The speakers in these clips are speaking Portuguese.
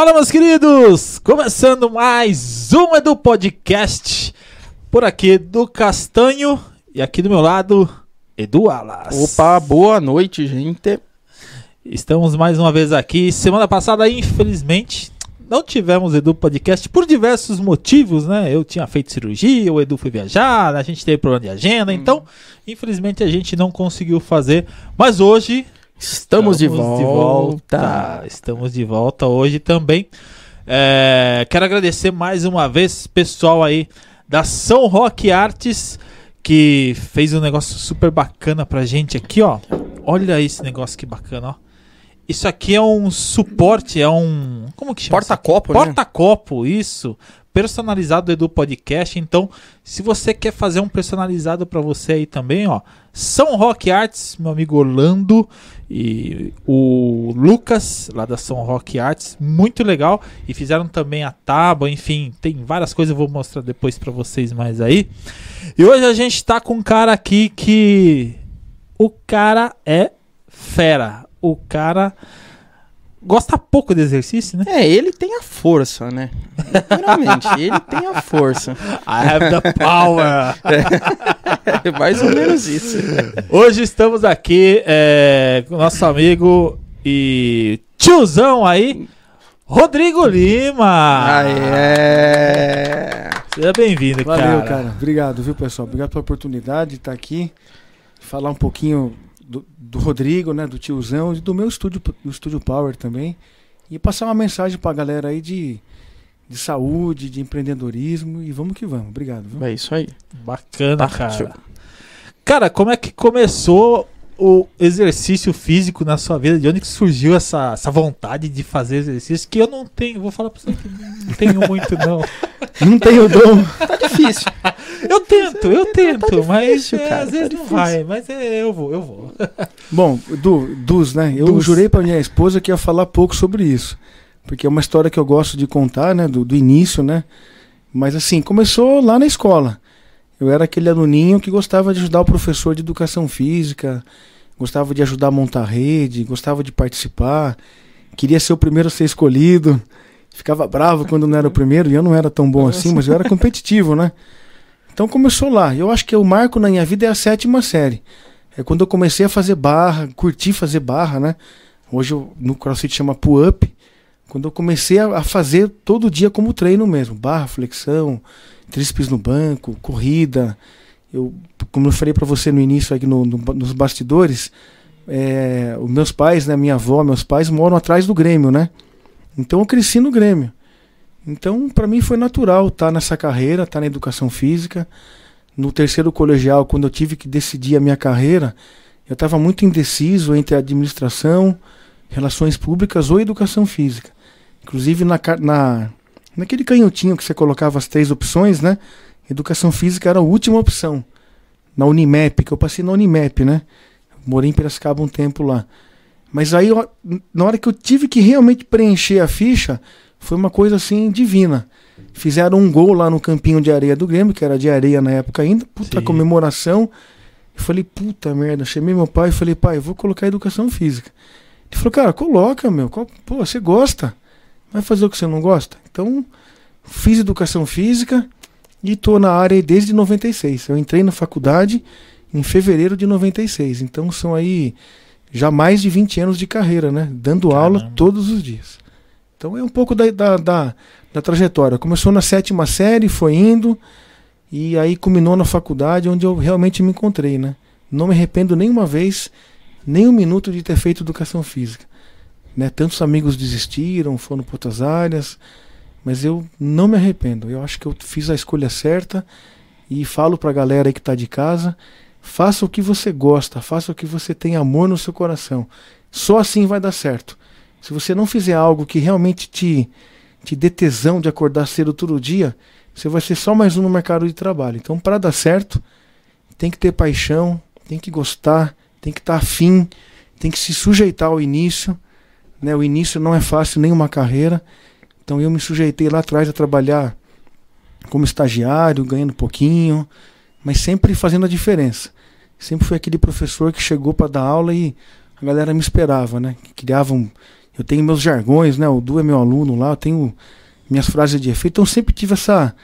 Fala, meus queridos! Começando mais um Edu Podcast. Por aqui, Edu Castanho. E aqui do meu lado, Edu Alas. Opa, boa noite, gente. Estamos mais uma vez aqui. Semana passada, infelizmente, não tivemos Edu Podcast por diversos motivos, né? Eu tinha feito cirurgia, o Edu foi viajar, a gente teve problema de agenda, então, infelizmente, a gente não conseguiu fazer. Mas hoje Estamos, de, volta. volta. Estamos de volta hoje também. É, quero agradecer mais uma vez, pessoal aí da São Rock Artes, que fez um negócio super bacana pra gente aqui, ó. Olha esse negócio que bacana, ó. Isso aqui é um suporte, é um. Como que chama? Porta-copo, né? Porta-copo, isso. Personalizado do Edu Podcast. Então, se você quer fazer um personalizado pra você aí também, ó. São Rock Arts, meu amigo Orlando e o Lucas, lá da São Rock Arts, muito legal. E fizeram também a tábua, enfim, tem várias coisas, eu vou mostrar depois pra vocês mais aí. E hoje a gente tá com um cara aqui que. O cara é fera. O cara gosta pouco de exercício, né? É, ele tem a força, né? Literalmente, ele tem a força. I have the power. É mais ou menos isso. Hoje estamos aqui é, com o nosso amigo e tiozão aí, Rodrigo Lima. É. Seja bem-vindo, cara. Valeu, cara. Obrigado, viu, pessoal? Obrigado pela oportunidade de estar aqui, falar um pouquinho do, do Rodrigo, né, do tiozão e do meu estúdio, do estúdio Power também, e passar uma mensagem pra galera aí de, de saúde, de empreendedorismo e vamos que vamos. Obrigado, viu? É isso aí. Bacana, Partiu. cara. Cara, como é que começou o exercício físico na sua vida? De onde que surgiu essa, essa vontade de fazer exercício? Que eu não tenho, vou falar pra você que não tenho muito, não. Não tenho dom. Tá difícil. Eu tento, eu tento, difícil, mas é, cara, às vezes tá não vai, mas é, eu vou, eu vou. Bom, du, né? Eu Dus. jurei pra minha esposa que ia falar pouco sobre isso. Porque é uma história que eu gosto de contar, né? Do, do início, né? Mas assim, começou lá na escola. Eu era aquele aluninho que gostava de ajudar o professor de educação física, gostava de ajudar a montar rede, gostava de participar, queria ser o primeiro a ser escolhido. Ficava bravo quando não era o primeiro, e eu não era tão bom assim, mas eu era competitivo, né? Então começou lá. Eu acho que o marco na minha vida é a sétima série. É quando eu comecei a fazer barra, curti fazer barra, né? Hoje eu- no CrossFit chama pull-up. Quando eu comecei a, a fazer todo dia como treino mesmo, barra, flexão, tríceps no banco, corrida. Eu, como eu falei para você no início aqui no- no- nos bastidores, é, os meus pais, né, minha avó, meus pais moram atrás do Grêmio, né? Então eu cresci no Grêmio. Então para mim foi natural estar nessa carreira, estar na educação física. No terceiro colegial, quando eu tive que decidir a minha carreira, eu estava muito indeciso entre administração, relações públicas ou educação física. Inclusive na, na naquele canhotinho que você colocava as três opções, né? Educação física era a última opção. Na Unimep, que eu passei na Unimep, né? Morei em Piracicaba um tempo lá. Mas aí, na hora que eu tive que realmente preencher a ficha, foi uma coisa assim divina. Fizeram um gol lá no campinho de areia do Grêmio, que era de areia na época ainda, puta Sim. comemoração. Eu falei, puta merda, chamei meu pai e falei, pai, vou colocar educação física. Ele falou, cara, coloca, meu. Pô, você gosta. Vai fazer o que você não gosta? Então, fiz educação física e tô na área desde 96. Eu entrei na faculdade em fevereiro de 96. Então são aí já mais de 20 anos de carreira, né? Dando aula Caramba. todos os dias. Então é um pouco da, da, da, da trajetória. Começou na sétima série, foi indo, e aí culminou na faculdade, onde eu realmente me encontrei, né? Não me arrependo nenhuma vez, nem um minuto de ter feito educação física. Né? Tantos amigos desistiram, foram para outras áreas, mas eu não me arrependo. Eu acho que eu fiz a escolha certa e falo para a galera aí que está de casa: faça o que você gosta, faça o que você tem amor no seu coração. Só assim vai dar certo. Se você não fizer algo que realmente te, te dê tesão de acordar cedo todo dia, você vai ser só mais um no mercado de trabalho. Então, para dar certo, tem que ter paixão, tem que gostar, tem que estar afim, tem que se sujeitar ao início. Né? O início não é fácil, nem uma carreira. Então, eu me sujeitei lá atrás a trabalhar como estagiário, ganhando pouquinho, mas sempre fazendo a diferença. Sempre fui aquele professor que chegou para dar aula e a galera me esperava, né? Criavam. eu tenho meus jargões, né? O Du é meu aluno lá, eu tenho minhas frases de efeito, então sempre tive essa,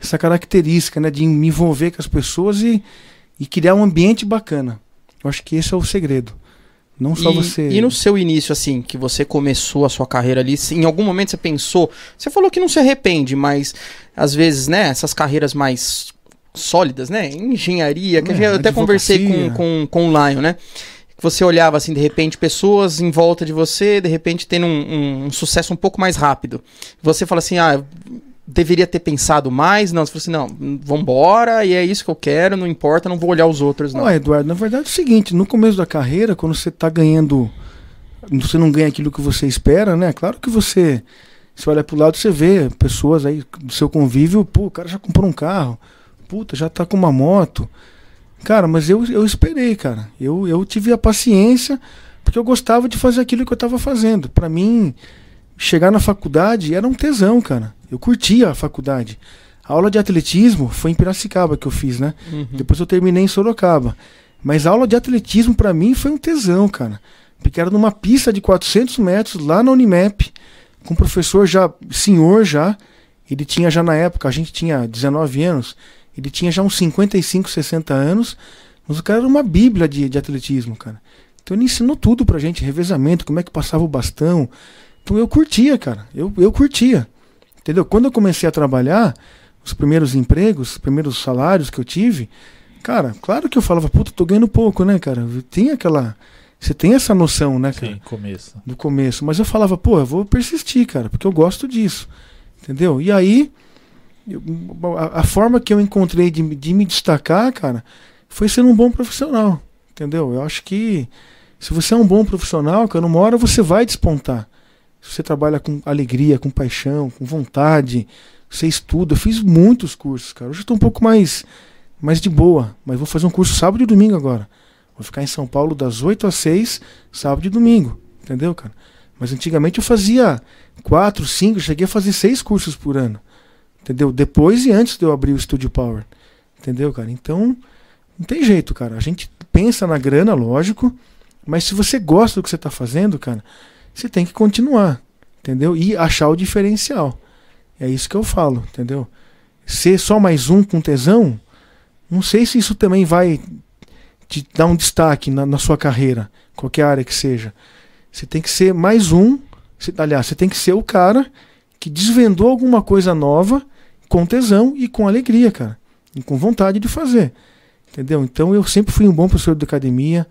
essa característica, né? De me envolver com as pessoas e, e criar um ambiente bacana. Eu acho que esse é o segredo. Não só e, você. E no seu início, assim, que você começou a sua carreira ali, em algum momento você pensou. Você falou que não se arrepende, mas às vezes, né, essas carreiras mais sólidas, né? Engenharia, que É, eu até conversei com, com, com o Lion, né? Que você olhava assim, de repente, pessoas em volta de você, de repente tendo um, um- um sucesso um pouco mais rápido. Você fala assim, ah, deveria ter pensado mais. Não, você falou assim, não, vambora, e é isso que eu quero, não importa, não vou olhar os outros, não. Ó, Eduardo, na verdade é o seguinte, no começo da carreira, quando você está ganhando, você não ganha aquilo que você espera, né? Claro que você, você olha pro lado, você vê pessoas aí do seu convívio, pô, o cara já comprou um carro, puta, já tá com uma moto. Cara, mas eu, eu esperei, cara. Eu, eu tive a paciência, porque eu gostava de fazer aquilo que eu estava fazendo. Para mim, chegar na faculdade era um tesão, cara. Eu curtia a faculdade. A aula de atletismo foi em Piracicaba que eu fiz, né? Uhum. Depois eu terminei em Sorocaba. Mas a aula de atletismo pra mim foi um tesão, cara. Porque era numa pista de 400 metros lá na Unimap, com um professor já, senhor já. Ele tinha já na época, a gente tinha 19 anos, ele tinha já uns 55, 60 anos. Mas o cara era uma bíblia de, de atletismo, cara. Então ele ensinou tudo pra gente, revezamento, como é que passava o bastão. Então eu curtia, cara. Eu, eu curtia. Entendeu? Quando eu comecei a trabalhar, os primeiros empregos, os primeiros salários que eu tive, cara, claro que eu falava, puta, tô ganhando pouco, né, cara? Tem aquela. Você tem essa noção, né, cara? Sim, começo. do começo. Mas eu falava, pô, eu vou persistir, cara, porque eu gosto disso. Entendeu? E aí, eu- a, a forma que eu encontrei de, me- de me destacar, cara, foi sendo um bom profissional. Entendeu? Eu acho que se você é um bom profissional, cara, numa hora você vai despontar. Se você trabalha com alegria, com paixão, com vontade, você estuda. Eu fiz muitos cursos, cara. Hoje eu tô um pouco mais, mais de boa, mas vou fazer um curso sábado e domingo agora. Vou ficar em São Paulo das 8 às 6, sábado e domingo. Entendeu, cara? Mas antigamente eu fazia quatro, cinco, eu cheguei a fazer seis cursos por ano. Entendeu? Depois e antes de eu abrir o Studio Power. Entendeu, cara? Então, não tem jeito, cara. A gente pensa na grana, lógico. Mas se você gosta do que você está fazendo, cara, você tem que continuar. Entendeu? E achar o diferencial. É isso que eu falo, entendeu? Ser só mais um com tesão, não sei se isso também vai te dar um destaque na, na sua carreira, qualquer área que seja. Você tem que ser mais um. Aliás, você tem que ser o cara que desvendou alguma coisa nova com tesão e com alegria, cara. E com vontade de fazer. Entendeu? Então eu sempre fui um bom professor de academia.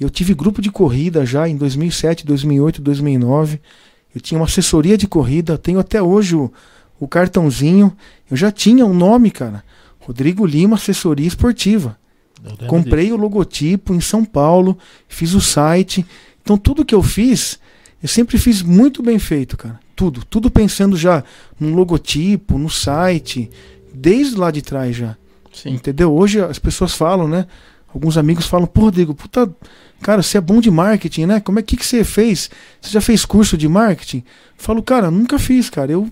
Eu tive grupo de corrida já em 2007, 2008, 2009. Eu tinha uma assessoria de corrida. Tenho até hoje o, o cartãozinho. Eu já tinha um nome, cara. Rodrigo Lima, assessoria esportiva. Comprei o logotipo em São Paulo, fiz o site. Então tudo que eu fiz, eu sempre fiz muito bem feito, cara. Tudo, tudo pensando já no logotipo, no site, desde lá de trás já. Sim. Entendeu? Hoje as pessoas falam, né? Alguns amigos falam, pô, Rodrigo, puta, cara, você é bom de marketing, né? Como é que, que você fez? Você já fez curso de marketing? Eu falo, cara, nunca fiz, cara. Eu,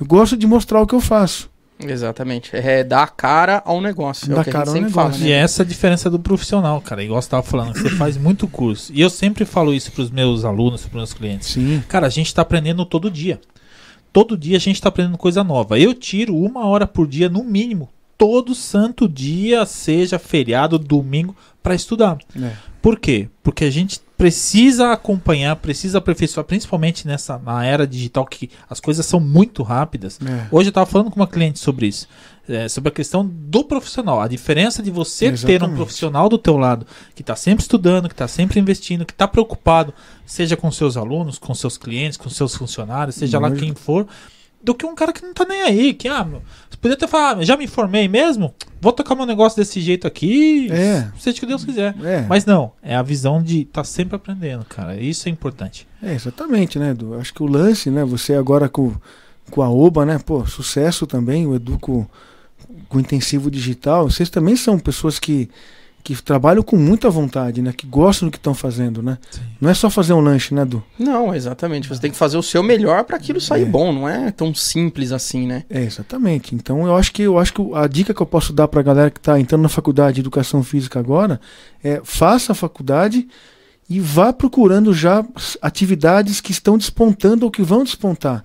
eu gosto de mostrar o que eu faço. Exatamente. É dar a cara ao negócio. é Dar o que a cara ao negócio. fala, E né? é essa a diferença do profissional, cara. Igual você tava falando, você faz muito curso. E eu sempre falo isso pros meus alunos, pros meus clientes. Sim. Cara, a gente tá aprendendo todo dia. Todo dia a gente tá aprendendo coisa nova. Eu tiro uma hora por dia, no mínimo, todo santo dia, seja feriado, domingo, para estudar. É. Por quê? Porque a gente precisa acompanhar, precisa aperfeiçoar, principalmente nessa na era digital que as coisas são muito rápidas. É. Hoje eu estava falando com uma cliente sobre isso, é, sobre a questão do profissional, a diferença de você ter um Exatamente. profissional do teu lado que está sempre estudando, que está sempre investindo, que está preocupado, seja com seus alunos, com seus clientes, com seus funcionários, seja lá Lógico. quem for, do que um cara que não tá nem aí, que ah, meu, você poderia ter falado, ah, já me informei mesmo, vou tocar meu negócio desse jeito aqui, É. seja o que Deus quiser. É. Mas não, é a visão de estar sempre aprendendo, cara. Isso é importante. É, exatamente, né, Edu? Acho que o lance, né, você agora com, com a OBA, né, pô, sucesso também, o Edu com, com o intensivo digital, vocês também são pessoas que, que trabalham com muita vontade, né, que gostam do que estão fazendo, né? Sim. Não é só fazer um lanche, né, Edu? Não, exatamente. Você tem que fazer o seu melhor para aquilo sair É. bom. Não é tão simples assim, né? É, exatamente. Então eu acho que eu acho que a dica que eu posso dar pra galera que tá entrando na faculdade de educação física agora é faça a faculdade e vá procurando já atividades que estão despontando ou que vão despontar.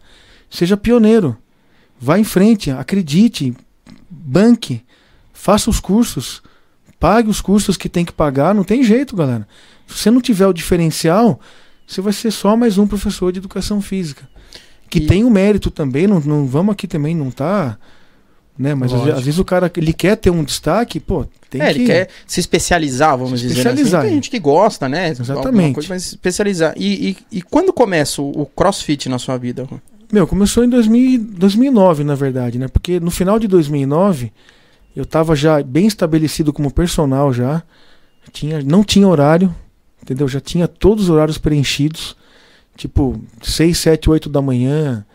Seja pioneiro. Vá em frente, acredite, banque, faça os cursos, pague os cursos que tem que pagar, não tem jeito, galera. Se você não tiver o diferencial, você vai ser só mais um professor de educação física. Que E- tem o mérito também, não, não vamos aqui também, não tá. Né? Mas às, às vezes o cara ele quer ter um destaque, pô, tem é, que. ele quer se especializar, vamos Se dizer especializar, assim. Tem gente que gosta, né? Exatamente. Coisa, mas especializar. E, e, e quando começa o, o crossfit na sua vida? Meu, começou em 2000, 2009, na verdade, né? Porque no final de 2009 eu tava já bem estabelecido como personal já. Tinha, não tinha horário, entendeu? Já tinha todos os horários preenchidos. Tipo, 6, 7, 8 da manhã,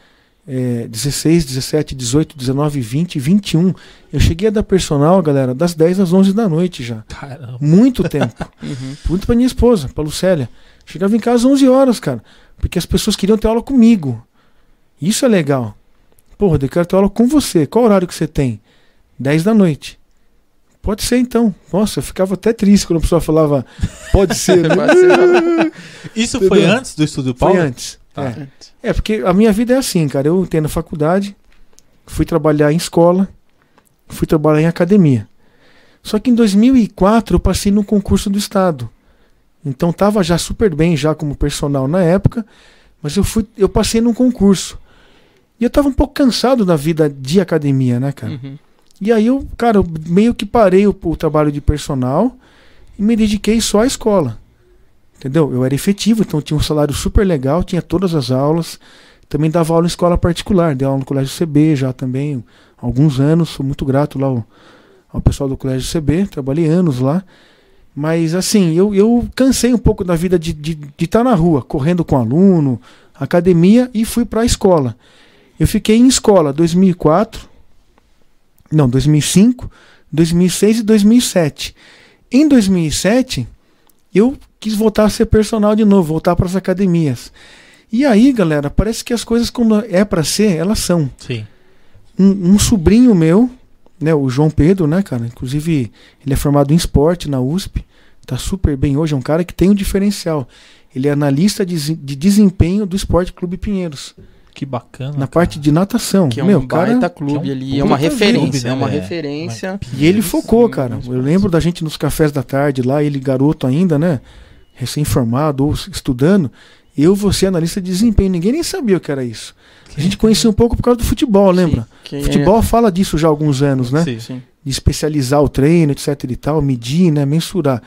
é, 16, 17, 18, 19, 20, 21. Eu cheguei a dar personal, galera, das 10 às 11 da noite já. Caramba. Muito tempo. Uhum. Muito pra minha esposa, pra Lucélia. Chegava em casa às 11 horas, cara. Porque as pessoas queriam ter aula comigo. Isso é legal. Porra, eu quero ter aula com você. Qual horário que você tem? 10 da noite. Pode ser então. Nossa, eu ficava até triste quando a pessoa falava, pode ser, né? Pode ser. Isso Entendeu? foi antes do Estúdio Paulo? Foi antes. Tá. É. É, porque a minha vida é assim, cara. Eu entrei na faculdade, fui trabalhar em escola, fui trabalhar em academia. Só que em 2004 eu passei num concurso do Estado. Então tava já super bem já como personal na época, mas eu fui, eu passei num concurso. E eu tava um pouco cansado da vida de academia, né, cara? Uhum. E aí eu, cara, meio que parei o, o trabalho de personal e me dediquei só à escola. Entendeu? Eu era efetivo, então tinha um salário super legal, tinha todas as aulas. Também dava aula em escola particular, dei aula no colégio CB já também, alguns anos, sou muito grato lá ao, ao pessoal do colégio CB, trabalhei anos lá. Mas assim, eu, eu cansei um pouco da vida de estar de, de estar na rua, correndo com aluno, academia e fui para a escola. Eu fiquei em escola 2004, não, 2005, 2006 e 2007. Em 2007, eu quis voltar a ser personal de novo, voltar para as academias. E aí, galera, parece que as coisas quando é para ser, elas são. Sim. Um, um sobrinho meu, né, o João Pedro, né, cara, inclusive ele é formado em esporte na USP, tá super bem hoje, é um cara que tem um diferencial. Ele é analista de, de desempenho do Esporte Clube Pinheiros, Que bacana. na cara. parte de natação. Que é meu, um cara, baita clube que é um ali, é uma referência, clube, né, é uma velho? referência. E ele focou, Sim, cara. mas Eu lembro da gente nos cafés da tarde lá, ele garoto ainda, né? Recém-formado ou estudando. Eu, você, analista de desempenho. Ninguém nem sabia o que era isso. A gente conhecia um pouco por causa do futebol, lembra? Sim, que é- Futebol fala disso já há alguns anos, né? Sim. Sim. De especializar o treino, etc e tal, medir, né? Mensurar.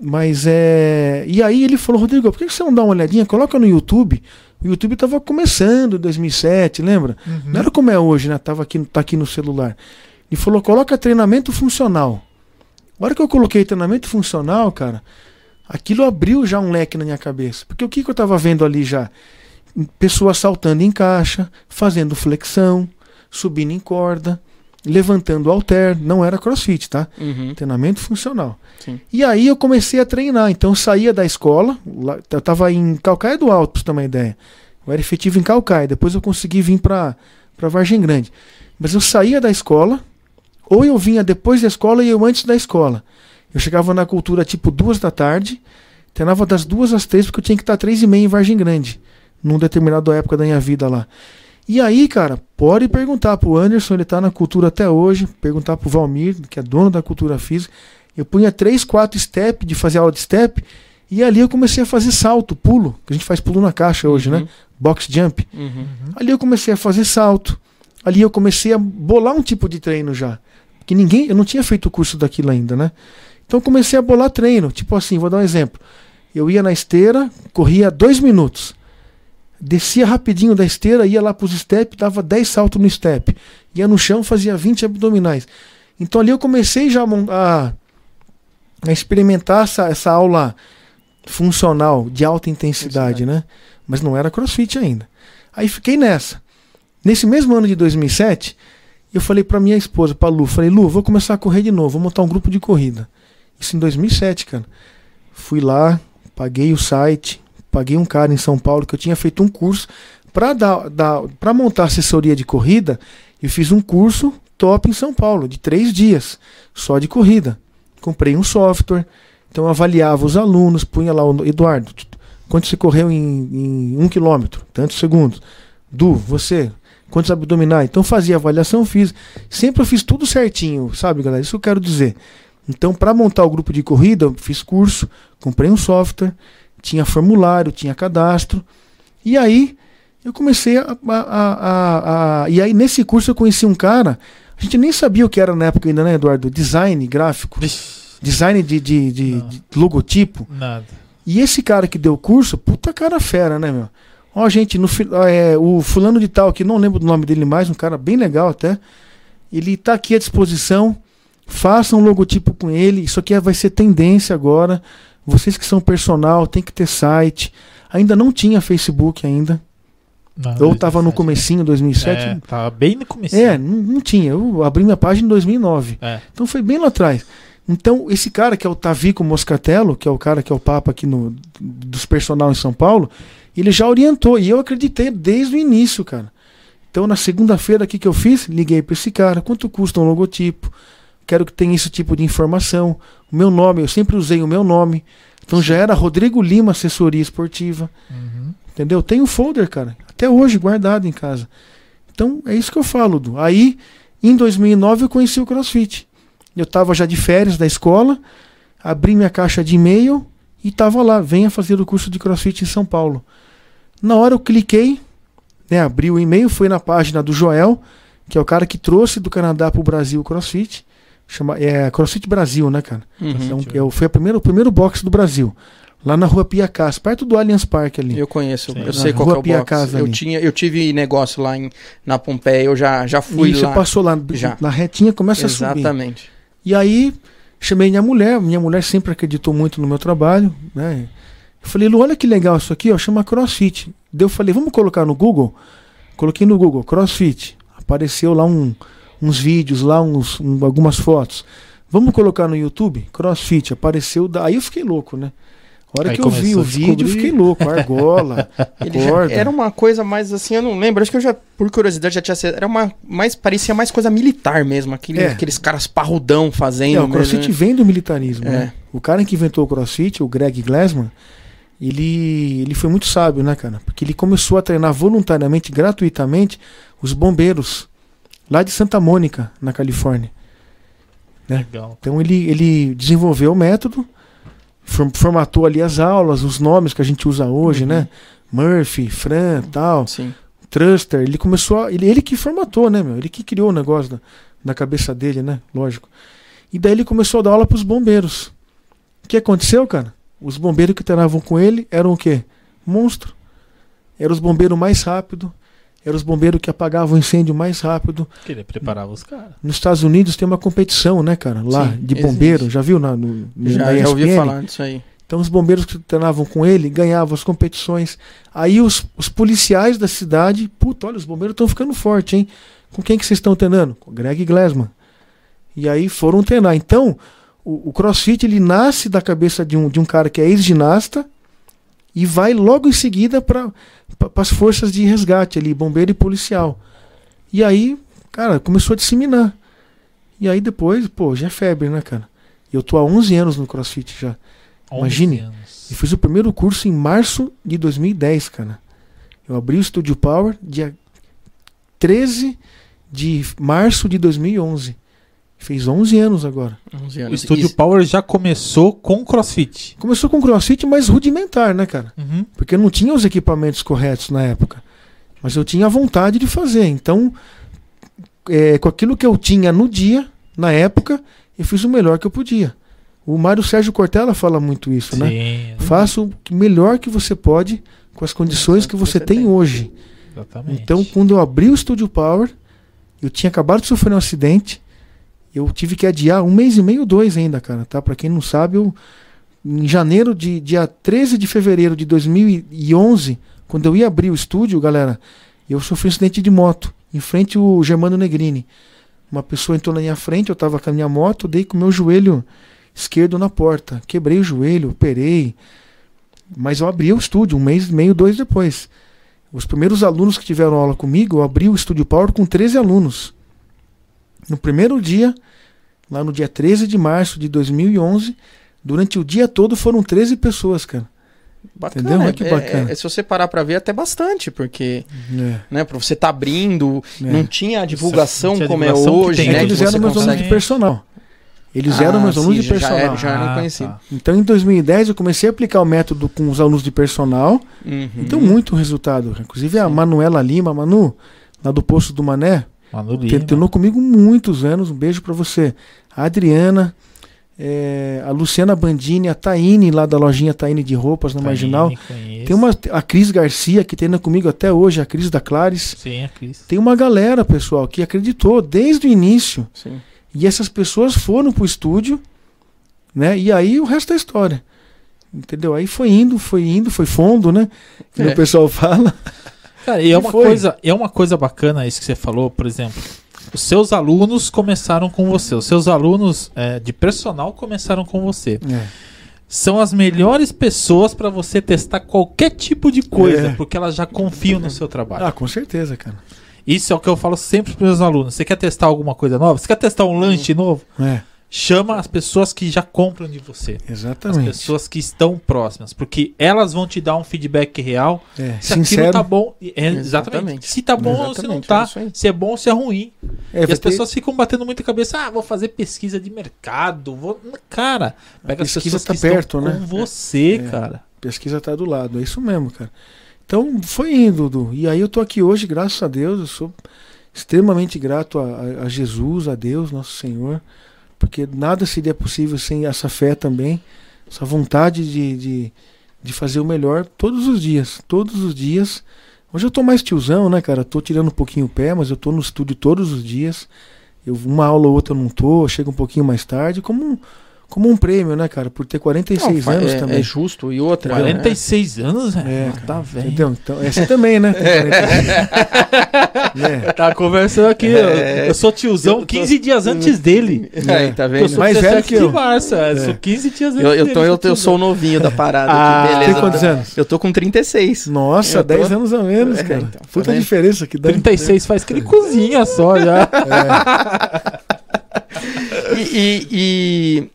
Mas é. E aí ele falou, Rodrigo, por que você não dá uma olhadinha? Coloca no YouTube. O YouTube tava começando em 2007, lembra? Uhum. Não era como é hoje, né? Tava aqui, tá aqui no celular. Ele falou: coloca treinamento funcional. A hora que eu coloquei treinamento funcional, cara, aquilo abriu já um leque na minha cabeça. Porque o que, que eu tava vendo ali já? Pessoas saltando em caixa, fazendo flexão, subindo em corda, levantando halter. Não era crossfit, tá? Uhum. Treinamento funcional. Sim. E aí eu comecei a treinar. Então eu saía da escola, lá- eu tava em Calcaia do Alto, pra você ter uma ideia. Eu era efetivo em Calcaia, depois eu consegui vir pra, pra Vargem Grande. Mas eu saía da escola, ou eu vinha depois da escola e eu antes da escola. Eu chegava na cultura tipo duas da tarde, treinava das duas às três, porque eu tinha que estar três e meia em Vargem Grande, num determinado época da minha vida lá. E aí, cara, pode perguntar pro Anderson, ele tá na cultura até hoje, perguntar pro Valmir, que é dono da cultura física. Eu punha três, quatro step de fazer aula de step, e ali eu comecei a fazer salto, pulo, que a gente faz pulo na caixa hoje, né? Box jump. Uhum. Uhum. Ali eu comecei a fazer salto. Ali eu comecei a bolar um tipo de treino já. Que ninguém, eu não tinha feito o curso daquilo ainda, né? Então eu comecei a bolar treino. Tipo assim, vou dar um exemplo. Eu ia na esteira, corria dois minutos. Descia rapidinho da esteira, ia lá pros step, dava 10 saltos no step. Ia no chão, fazia 20 abdominais. Então ali eu comecei já a, a, experimentar essa, essa aula funcional de alta intensidade, Intensidade. né? Mas não era crossfit ainda. Aí fiquei nessa. Nesse mesmo ano de 2007, eu falei pra minha esposa, pra Lu, falei, Lu, vou começar a correr de novo, vou montar um grupo de corrida. Isso em 2007, cara. Fui lá, paguei o site, paguei um cara em São Paulo que eu tinha feito um curso para dar, dar para montar assessoria de corrida. Eu fiz um curso top em São Paulo de três dias, só de corrida. Comprei um software, Então eu avaliava os alunos, punha lá o Eduardo, quanto você correu em, em um quilômetro, tantos segundos. Du, você, quantos abdominais? Então fazia avaliação física. Sempre eu fiz tudo certinho, sabe, galera? Isso eu quero dizer. Então, para montar o grupo de corrida, eu fiz curso, comprei um software, tinha formulário, tinha cadastro. E aí eu comecei a, a, a, a, E aí, nesse curso, eu conheci um cara. A gente nem sabia o que era na época ainda, né, Eduardo? Design gráfico. Design de, de, de, de logotipo. Nada. E esse cara que deu o curso, puta cara fera, né, meu? Ó, gente, no, é, o fulano de tal, que não lembro do nome dele mais, um cara bem legal até. Ele tá aqui à disposição. Faça um logotipo com ele. Isso aqui vai ser tendência agora. Vocês que são personal, tem que ter site. Ainda não tinha Facebook ainda. Não, eu estava no comecinho, 2007. É, tava bem no comecinho. É, não, não, tinha. Eu abri minha página em 2009. É. Então foi bem lá atrás. Então, esse cara que é o Tavico Moscatello, que é o cara que é o papa aqui no, dos personal em São Paulo, ele já orientou. E eu acreditei desde o início, cara. Então, na segunda-feira aqui que eu fiz, liguei para esse cara. Quanto custa um logotipo? Quero que tenha esse tipo de informação. O meu nome, eu sempre usei o meu nome. Então já era Rodrigo Lima Assessoria Esportiva. Uhum. Entendeu? Tem um folder, cara. Até hoje guardado em casa. Então é isso que eu falo. Du. Aí, em 2009, eu conheci o CrossFit. Eu estava já de férias da escola, abri minha caixa de e-mail e estava lá, venha fazer o curso de CrossFit em São Paulo. Na hora eu cliquei, né, abri o e-mail, fui na página do Joel, que é o cara que trouxe do Canadá para o Brasil o CrossFit. Chama, é CrossFit Brasil, né, cara? Uhum. Então, foi a primeira, o primeiro box do Brasil. Lá na rua Piacás, perto do Allianz Parque ali. Eu conheço, Sim. eu sei qual rua é o Piacás, box. Eu, tinha, eu tive negócio lá em, na Pompeia, eu já, já fui Isso, lá. você passou lá, já. na retinha começa Exatamente. a subir. Exatamente. E aí, chamei minha mulher, minha mulher sempre acreditou muito no meu trabalho, né? Eu falei, Lu, olha que legal isso aqui, ó, chama CrossFit. Daí eu falei, vamos colocar no Google? Coloquei no Google, CrossFit. Apareceu lá um, uns vídeos, lá uns, um, algumas fotos. Vamos colocar no YouTube? CrossFit. Apareceu. Da... Aí eu fiquei louco, né? A hora Aí que eu vi o vídeo, eu fiquei louco. Argola, corda. Era uma coisa mais assim, eu não lembro. Acho que eu já, por curiosidade, já tinha Era uma. Mais, parecia mais coisa militar mesmo. Aquele, é. Aqueles caras parrudão fazendo. É, o CrossFit mesmo, né? vem do militarismo, é. né? O cara que inventou o CrossFit, o Greg Glassman, ele, ele foi muito sábio, né, cara? Porque ele começou a treinar voluntariamente, gratuitamente, os bombeiros lá de Santa Mônica, na Califórnia. Né? Então ele, ele desenvolveu o método, formatou ali as aulas, os nomes que a gente usa hoje, uhum. né? Murphy, Fran, tal, Sim. Truster. Ele começou, a, ele, ele que formatou, né, meu? Ele que criou o negócio da, na cabeça dele, né? Lógico. E daí ele começou a dar aula para os bombeiros. O que aconteceu, cara? Os bombeiros que treinavam com ele eram o quê? Monstro. Eram os bombeiros mais rápidos eram os bombeiros que apagavam o incêndio mais rápido. Que ele preparava os caras. Nos Estados Unidos tem uma competição, né, cara? Lá, Sim, de bombeiro. Já viu na, no, já, na já ouvi falar disso aí. Então os bombeiros que treinavam com ele ganhavam as competições. Aí os, os policiais da cidade, puta, olha, os bombeiros estão ficando fortes, hein? Com quem que vocês estão treinando? Com Greg Glassman. E aí foram treinar. Então, o, o crossfit ele nasce da cabeça de um, de um cara que é ex-ginasta e vai logo em seguida para as forças de resgate ali, bombeiro e policial. E aí, cara, começou a disseminar. E aí depois, pô, já é febre, né, cara? Eu tô há 11 anos no CrossFit já. Imagine. Anos. Eu fiz o primeiro curso em março de 2010, cara. Eu abri o Studio Power dia 13 de março de 2011. Fez 11 anos agora. 11 anos. O Studio Power já começou com CrossFit. Começou com CrossFit, mas rudimentar, né, cara? Uhum. Porque não tinha os equipamentos corretos na época. Mas eu tinha a vontade de fazer. Então, é, com aquilo que eu tinha no dia, na época, eu fiz o melhor que eu podia. O Mário Sérgio Cortella fala muito isso, né? Sim. né? Faça o melhor que você pode com as condições que você, tem, tem hoje. Exatamente. Então, quando eu abri o Studio Power, eu tinha acabado de sofrer um acidente eu tive que adiar um mês e meio, dois ainda, cara, tá? Para quem não sabe, eu em janeiro de dia 13 de fevereiro de 2011, quando eu ia abrir o estúdio, galera, eu sofri um acidente de moto em frente ao Germano Negrini. Uma pessoa entrou na minha frente, eu estava com a minha moto, dei com o meu joelho esquerdo na porta. Quebrei o joelho, operei. Mas eu abri o estúdio um mês e meio, dois depois. Os primeiros alunos que tiveram aula comigo, eu abri o Estúdio Power com 13 alunos. No primeiro dia, lá no dia 13 de março de 2011, Durante o dia todo foram 13 pessoas, cara. Bacana. Entendeu? É, que bacana. é- é- se você parar pra ver, até bastante, porque, É. né, pra você tá abrindo, É. não tinha a divulgação Não tinha como divulgação é hoje, tem É né? eles eram meus alunos consegue- de personal. Eles Ah, eram meus sim, alunos de já era- personal. já era Ah, conhecido. tá. Então, em 2010, eu comecei a aplicar o método com os alunos de personal. Uhum. E deu muito resultado. Inclusive, a. Manuela Lima, Manu, lá do Poço do Mané, Lima. treinou comigo muitos anos. Um beijo pra você. A Adriana, é, a Luciana Bandini, a Taine, lá da lojinha Taine de roupas na Taine, Marginal. conheço. Tem uma, a Cris Garcia, que treina comigo até hoje, a Cris da Clares. Sim, a Cris. Tem uma galera, pessoal, que acreditou desde o início. Sim. E essas pessoas foram pro estúdio, né? E aí o resto é história. Entendeu? Aí foi indo, foi indo, foi fundo, né? Que É. o pessoal fala. Cara, e é E uma, foi. coisa, é uma coisa bacana isso que você falou, por exemplo. Os seus alunos começaram com você. Os seus alunos é, de personal começaram com você. É. São as melhores pessoas para você testar qualquer tipo de coisa, É. porque elas já confiam no seu trabalho. Ah, com certeza, cara. Isso é o que eu falo sempre para meus alunos. Você quer testar alguma coisa nova? Você quer testar um lanche novo? É, Chama as pessoas que já compram de você. As exatamente. pessoas que estão próximas, porque elas vão te dar um feedback real É, se aquilo sincero. tá bom. É, exatamente. Exatamente. Se tá bom ou se não Exatamente, é tá. aí. Se é bom ou se é ruim. É, e as ter- pessoas ficam batendo muita cabeça. Ah, vou fazer pesquisa de mercado. Vou... Cara, pega as pesquisa pessoas tá que perto, estão né? com você, É. cara. pesquisa tá do lado, é isso mesmo, cara. Então foi indo, Dudu. E aí eu tô aqui hoje, graças a Deus, eu sou extremamente grato a, a- a Jesus, a Deus, nosso Senhor, porque nada seria possível sem essa fé também, essa vontade de, de, de fazer o melhor todos os dias, todos os dias. Hoje eu tô mais tiozão, né, cara? Tô tirando um pouquinho o pé, mas eu tô no estúdio todos os dias. Eu, uma aula ou outra eu não tô, eu chego um pouquinho mais tarde, como um, como um prêmio, né, cara? Por ter 46 Não, anos é, também. é justo. E outra. né? 46 anos, velho. É, Ah, tá velho. Entendeu? Então, essa também, né? Tem 46. É. Tá conversando aqui. eu- Eu, sou tiozão Eu tô- 15 dias antes dele. Aí, tá Eu vendo? sou Mais 17 velho que eu. é, Sou 15 dias antes Eu, eu, dele. tô, eu, eu tiozão. sou o novinho da parada Ah, aqui, beleza. Tem quantos anos? Eu tô com 36. Nossa, Eu tô- 10 anos a menos, É, cara. então, tá Puta diferença que dá. 36 faz que ele cozinha só já. É. E, e, e,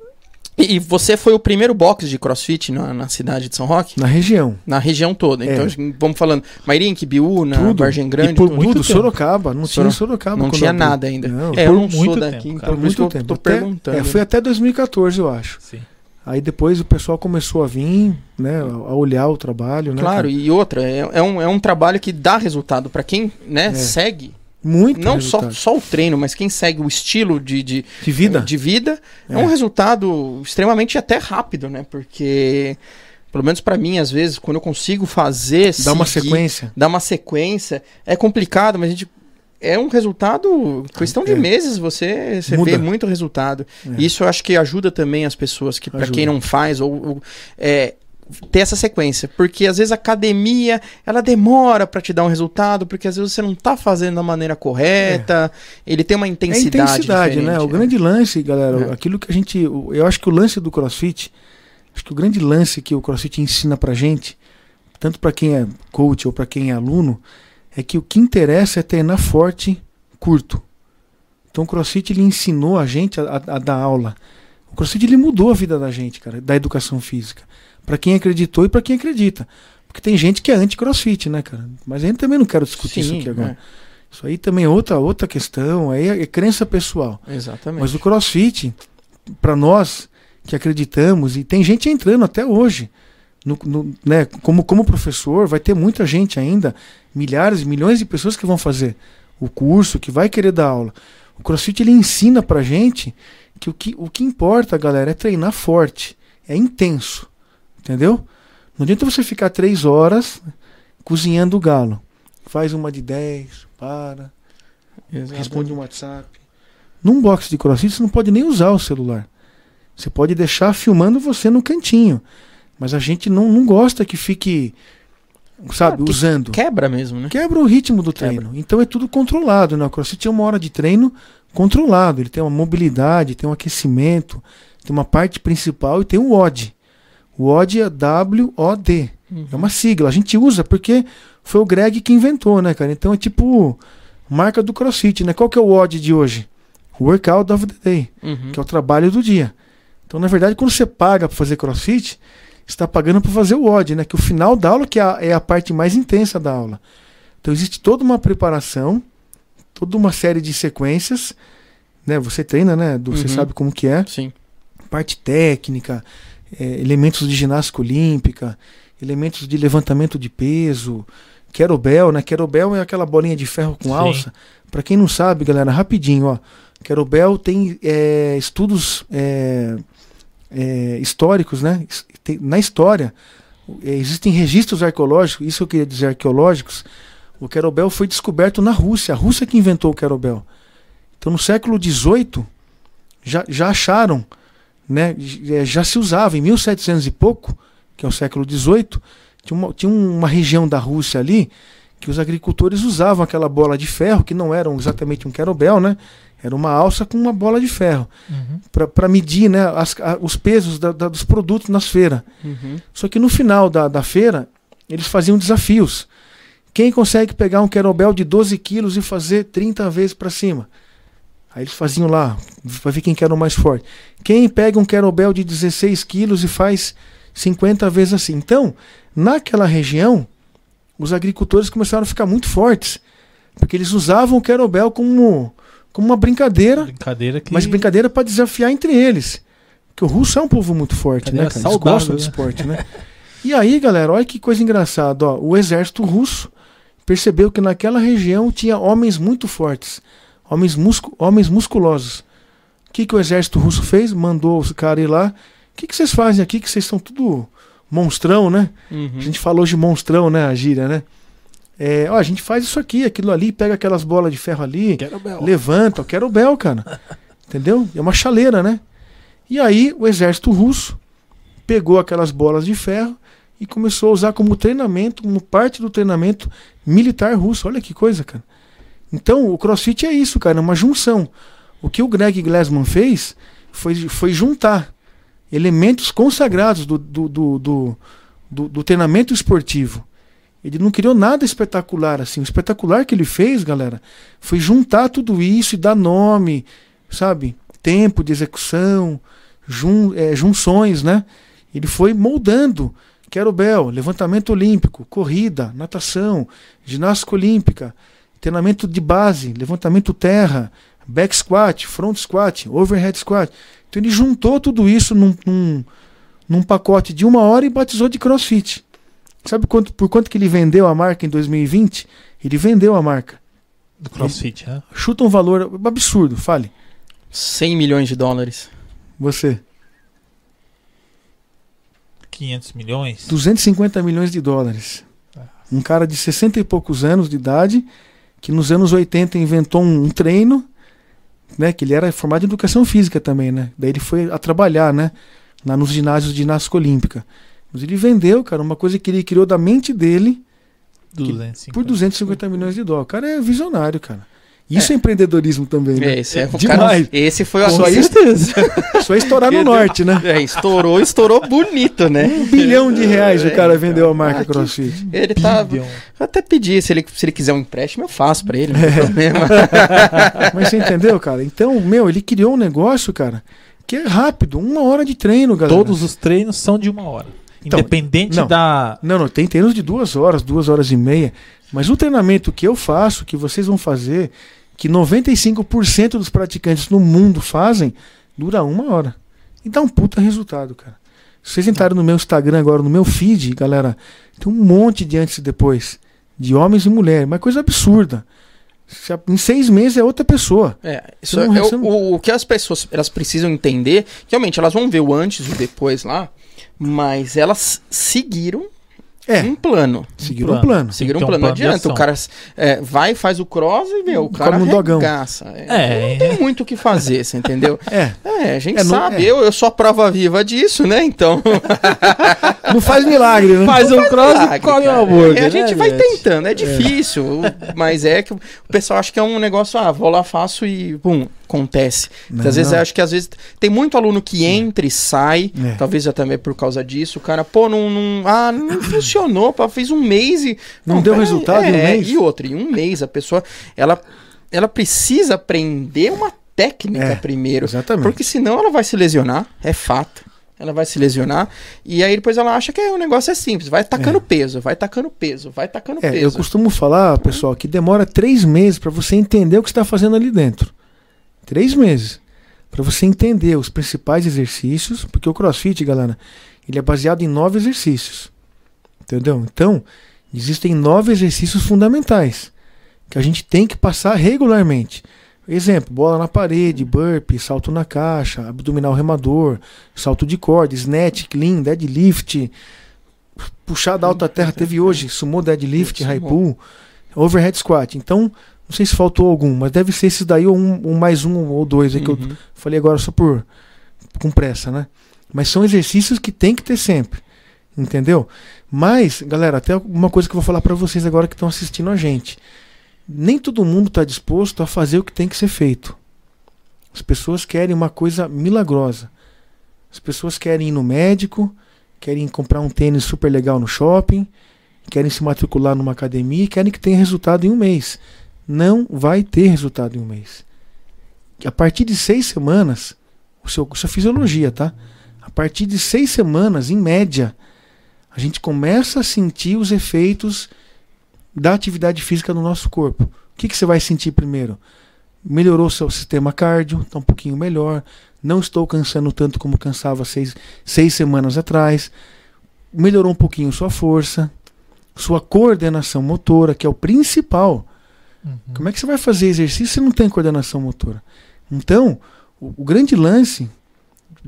e você foi o primeiro box de crossfit na, na cidade de São Roque? Na região. Na região toda. É. Então, vamos falando. Mairink, Biúna, Tudo. Vargem Grande. E por tudo. muito Tudo, tempo. Sorocaba. Não Soro- tinha Sorocaba. Não tinha nada ainda. Não, é, por eu não muito sou daqui, tempo, então por eu tempo. tô Até- perguntando. É, foi até 2014, eu acho. Sim. Aí depois o pessoal começou a vir, né, a olhar o trabalho, né? Claro, cara? e outra, é, é um, é um trabalho que dá resultado pra quem né, É. segue. Muito Não só, resultado. só o treino, mas quem segue o estilo de, de, de vida. de vida é. É. um resultado extremamente até rápido, né? Porque, pelo menos pra mim, às vezes, quando eu consigo fazer. Dá uma seguir, sequência. Dar uma sequência, é complicado, mas a gente. É um resultado, questão de É. meses, você, você Muda. vê muito resultado. É. Isso eu acho que ajuda também as pessoas que, para quem não faz, ou, ou, é, ter essa sequência. Porque às vezes a academia, ela demora para te dar um resultado, porque às vezes você não tá fazendo da maneira correta, ele tem uma É intensidade. intensidade, né? O grande lance, galera, É. aquilo que a gente. Eu acho que o lance do CrossFit, acho que o grande lance que o CrossFit ensina pra gente, tanto pra quem é coach ou pra quem é aluno, é que o que interessa é treinar forte, curto. Então o CrossFit ele ensinou a gente a, a- a dar aula. O CrossFit ele mudou a vida da gente, cara, da educação física. Pra quem acreditou e pra quem acredita. Porque tem gente que é anti-CrossFit, né, cara? Mas eu também não quero discutir isso Sim, aqui agora. é, Isso aí também é outra, outra questão, aí é, é crença pessoal. exatamente. Mas o CrossFit, para nós que acreditamos, e tem gente entrando até hoje, no, no- né, como, como professor, vai ter muita gente ainda, milhares, milhões de pessoas que vão fazer o curso, que vai querer dar aula. O CrossFit ele ensina pra gente que o que, o que importa, galera, é treinar forte, é intenso, entendeu? Não adianta você ficar três horas cozinhando o galo. Faz uma de 10, para, Exatamente. responde um WhatsApp. Num box de crossfit você não pode nem usar o celular. Você pode deixar filmando você no cantinho. Mas a gente não, não gosta que fique, sabe, Ah, que usando. Quebra mesmo, né? Quebra o ritmo do treino. Então é tudo controlado, né? O crossfit é uma hora de treino controlado. Ele tem uma mobilidade, tem um aquecimento, tem uma parte principal e tem o WOD. O WOD é W-O-D. É uma sigla. A gente usa porque foi o Greg que inventou, né, cara? Então é tipo marca do CrossFit, né? Qual que é o WOD de hoje? Workout of the Day, Uhum. que é o trabalho do dia. Então, na verdade, quando você paga para fazer crossfit, você está pagando para fazer o WOD, né? Que o final da aula que é a, é a parte mais intensa da aula. Então, existe toda uma preparação, toda uma série de sequências, né? Você treina, né? Você Uhum. sabe como que é. Sim. Parte técnica, é, elementos de ginástica olímpica, elementos de levantamento de peso, kettlebell, né? Kettlebell é aquela bolinha de ferro com Sim. alça. Para quem não sabe, galera, rapidinho, ó. Kettlebell tem é, estudos é, é, históricos, né? Tem- na história, é, existem registros arqueológicos, isso eu queria dizer arqueológicos. O kettlebell foi descoberto na Rússia, a Rússia que inventou o kettlebell. Então, no século XVIII, já, já acharam, né? é, Já se usava em 1700 e pouco, que é o século XVIII, tinha uma, tinha uma região da Rússia ali que os agricultores usavam aquela bola de ferro, que não era exatamente um kettlebell, né? Era uma alça com uma bola de ferro, Uhum. para medir né, as- a- os pesos da- da- dos produtos nas feiras. Uhum. Só que no final da, da feira, eles faziam desafios. Quem consegue pegar um kettlebell de 12 quilos e fazer 30 vezes para cima? Aí eles faziam lá, para ver quem que era o mais forte. Quem pega um kettlebell de 16 quilos e faz 50 vezes assim? Então, naquela região, os agricultores começaram a ficar muito fortes. Porque eles usavam o kettlebell como, como uma brincadeira, Brincadeira que. mas brincadeira para desafiar entre eles. Porque o russo é um povo muito forte, né, cara? Eles saudável, gostam de né? esporte, né? E aí, galera, olha que coisa engraçada, ó. O exército russo percebeu que naquela região tinha homens muito fortes, homens, muscu homens musculosos. O que, que o exército russo fez? Mandou os caras ir lá. O que, que vocês fazem aqui? Que vocês são tudo monstrão, né? Uhum. A gente falou de monstrão, né? A gíria, né? É, ó, a gente faz isso aqui, aquilo ali, pega aquelas bolas de ferro ali, levanta, eu quero o Bel, cara. Entendeu? É uma chaleira, né? E aí o exército russo pegou aquelas bolas de ferro e começou a usar como treinamento, como parte do treinamento militar russo. Olha que coisa, cara. Então o CrossFit é isso, cara, é uma junção. O que o Greg Glassman fez foi, foi juntar elementos consagrados do, do, do, do, do- treinamento esportivo. Ele não criou nada espetacular assim. O espetacular que ele fez, galera, foi juntar tudo isso e dar nome, sabe? Tempo de execução, jun, é, junções, né? Ele foi moldando kettlebell, levantamento olímpico, corrida, natação, ginástica olímpica, treinamento de base, levantamento terra, back squat, front squat, overhead squat. Então ele juntou tudo isso num, num, num pacote de uma hora e batizou de CrossFit. Sabe quanto, por quanto que ele vendeu a marca em 2020? Ele vendeu a marca. Do CrossFit, né? Chuta um valor absurdo, fale. 100 milhões de dólares. Você. 500 milhões. 250 milhões de dólares. Um cara de 60 e poucos anos de idade, que nos anos 80 inventou um, um treino, né? Que ele era formado em educação física também, né? Daí ele foi a trabalhar, né? Lá nos ginásios de ginástica olímpica. Mas ele vendeu, cara, uma coisa que ele criou da mente dele 250. por 250 milhões de dólares. O cara é visionário, cara. Isso é, empreendedorismo também, né? É, esse, é, Demais. cara, esse foi o Com aquele- certeza. Só estourar no norte, né? É, estourou, estourou bonito, né? Um bilhão de reais o É, cara vendeu a marca ah, CrossFit. Ele tá. Eu até pedi, se ele, se ele quiser um empréstimo, eu faço pra ele, não É. tem problema. Mas você entendeu, cara? Então, meu, ele criou um negócio, cara, que é rápido, uma hora de treino, galera. Todos os treinos são de uma hora. Então, Independente não. da. Não, não, tem treinos de duas horas, duas horas e meia. Mas o treinamento que eu faço, que vocês vão fazer, que 95% dos praticantes no mundo fazem, dura uma hora. E dá um puta resultado, cara. Se vocês entrarem no meu Instagram agora, no meu feed, galera, tem um monte de antes e depois. De homens e mulheres. Mas coisa absurda. Em seis meses é outra pessoa. É, isso não- é- você o, o- o que as pessoas elas precisam entender, que realmente elas vão ver o antes e o depois lá, mas elas seguiram É, um plano. seguiram um plano. Um plano. um Não plano de adianta. O cara é, vai, faz o cross e vê, o cara Come um dogão. arregaça. É, É, não tem muito o que fazer, você entendeu? É, É, a gente É, não- sabe, é. eu, eu sou a prova viva disso, né? Então. não faz milagre, né? Faz um cross e milagre, come um cara. hambúrguer. É, a gente né, vai gente? tentando, é difícil, o- mas é que o pessoal acha que é um negócio, ah, vou lá, faço e pum, acontece. Não, às vezes não. eu acho que às vezes tem muito aluno que entra e sai, É. talvez já também por causa disso, o cara, pô, não, não- ah, não funcionou, fez um mês e Não deu peraí, resultado em um é, mês? E outra, em um mês a pessoa, ela ela precisa aprender uma técnica É, primeiro. Exatamente. Porque senão ela vai se lesionar, é fato. Ela vai se lesionar. E aí depois ela acha que o negócio é simples. Vai tacando peso, vai tacando peso, vai tacando É, peso. eu costumo falar, pessoal, que demora três meses para você entender o que está fazendo ali dentro. Três meses. Para você entender os principais exercícios, porque o crossfit, galera, ele é baseado em nove exercícios. Entendeu? Então, existem nove exercícios fundamentais que a gente tem que passar regularmente. Exemplo, bola na parede, burpee, salto na caixa, abdominal remador, salto de corda, snatch, clean, deadlift, puxada alta terra teve hoje, sumo deadlift, high pull, overhead squat. Então, não sei se faltou algum, mas deve ser esses daí ou um, um mais um ou dois aí que eu Uhum. falei agora só por com pressa, né? Mas são exercícios que tem que ter sempre. Entendeu? Mas, galera, até uma coisa que eu vou falar pra vocês agora que estão assistindo a gente. Nem todo mundo está disposto a fazer o que tem que ser feito. As pessoas querem uma coisa milagrosa. As pessoas querem ir no médico, querem comprar um tênis super legal no shopping, querem se matricular numa academia e querem que tenha resultado em um mês. Não vai ter resultado em um mês. A partir de seis semanas, o seu, é fisiologia, tá? A partir de seis semanas, em média, a gente começa a sentir os efeitos da atividade física no nosso corpo. O que, que você vai sentir primeiro? Melhorou seu sistema cardio, está um pouquinho melhor. Não estou cansando tanto como cansava seis, seis semanas atrás. Melhorou um pouquinho sua força, sua coordenação motora, que é o principal. Uhum. Como é que você vai fazer exercício se não tem coordenação motora? Então, o, o grande lance,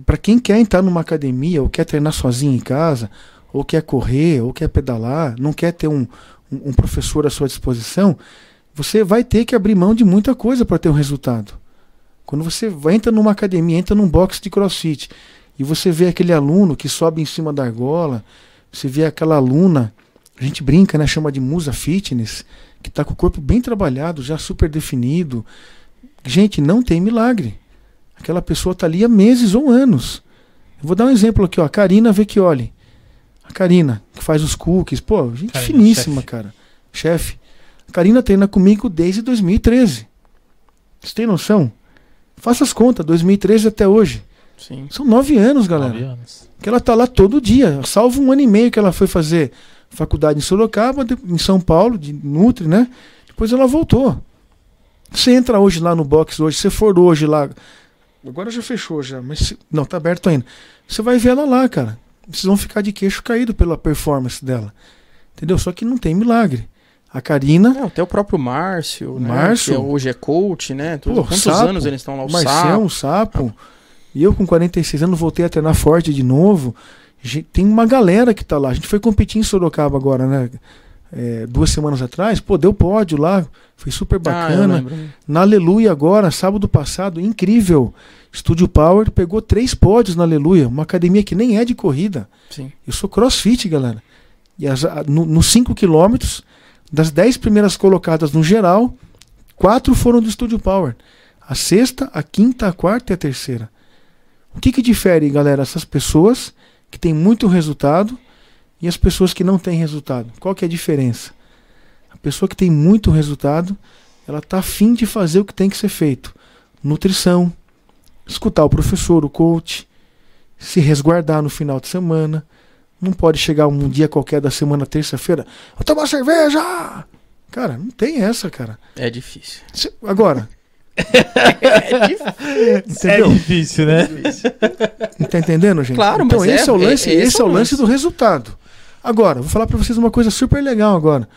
para quem quer entrar numa academia, ou quer treinar sozinho em casa, ou quer correr, ou quer pedalar, não quer ter um, um, professor à sua disposição, você vai ter que abrir mão de muita coisa para ter um resultado. Quando você entra numa academia, entra num box de crossfit, e você vê aquele aluno que sobe em cima da argola, você vê aquela aluna, a gente brinca, né, chama de musa fitness, que está com o corpo bem trabalhado, já super definido. Gente, não tem milagre. Aquela pessoa está ali há meses ou anos. Eu vou dar um exemplo aqui, ó, a Karina Vecchioli. Karina, que faz os cookies, pô, gente Karina, finíssima, chefe. cara. Chefe. A Karina treina comigo desde 2013. Você tem noção? Faça as contas, 2013 até hoje. Sim. São nove anos, galera Nove anos. que ela tá lá todo dia, salvo um ano e meio que ela foi fazer faculdade em Sorocaba, em São Paulo, de Nutri, né? Depois ela voltou. Você entra hoje lá no box hoje, você for hoje lá, agora já fechou já, mas se- não, tá aberto ainda. Você vai ver ela lá, cara. Vocês vão ficar de queixo caído pela performance dela. Entendeu? Só que não tem milagre. A Karina, É, até o próprio Márcio, né? Márcio. Que hoje é coach, né? Tudo- Pô, Quantos Sapo, anos eles estão lá? O Marcião, Sapo. Sapo. E eu com 46 anos voltei a treinar forte de novo. Tem uma galera que tá lá. A gente foi competir em Sorocaba agora, né? É, duas semanas atrás. Pô, deu pódio lá. Foi super Ah, bacana. lembro. na Aleluia agora, sábado passado, incrível. Estúdio Power pegou três pódios na Aleluia. Uma academia que nem é de corrida. Sim. Eu sou crossfit, galera. E as- a- no- nos 5 quilômetros, das 10 primeiras colocadas no geral, quatro foram do Estúdio Power. A sexta, a quinta, a quarta e a terceira. O que, que difere, galera, essas pessoas que têm muito resultado e as pessoas que não têm resultado? Qual que é a diferença? A pessoa que tem muito resultado, ela está afim de fazer o que tem que ser feito. Nutrição, escutar o professor, o coach, se resguardar no final de semana. Não pode chegar um dia qualquer da semana, terça-feira, vou tomar cerveja! Cara, não tem essa, cara. É difícil. Cê- Agora, É difícil. entendeu? É difícil, né? Tá entendendo, gente? Claro, então mas esse é- é, o lance, é- esse esse é o lance do resultado. Agora, vou falar pra vocês uma coisa super legal agora.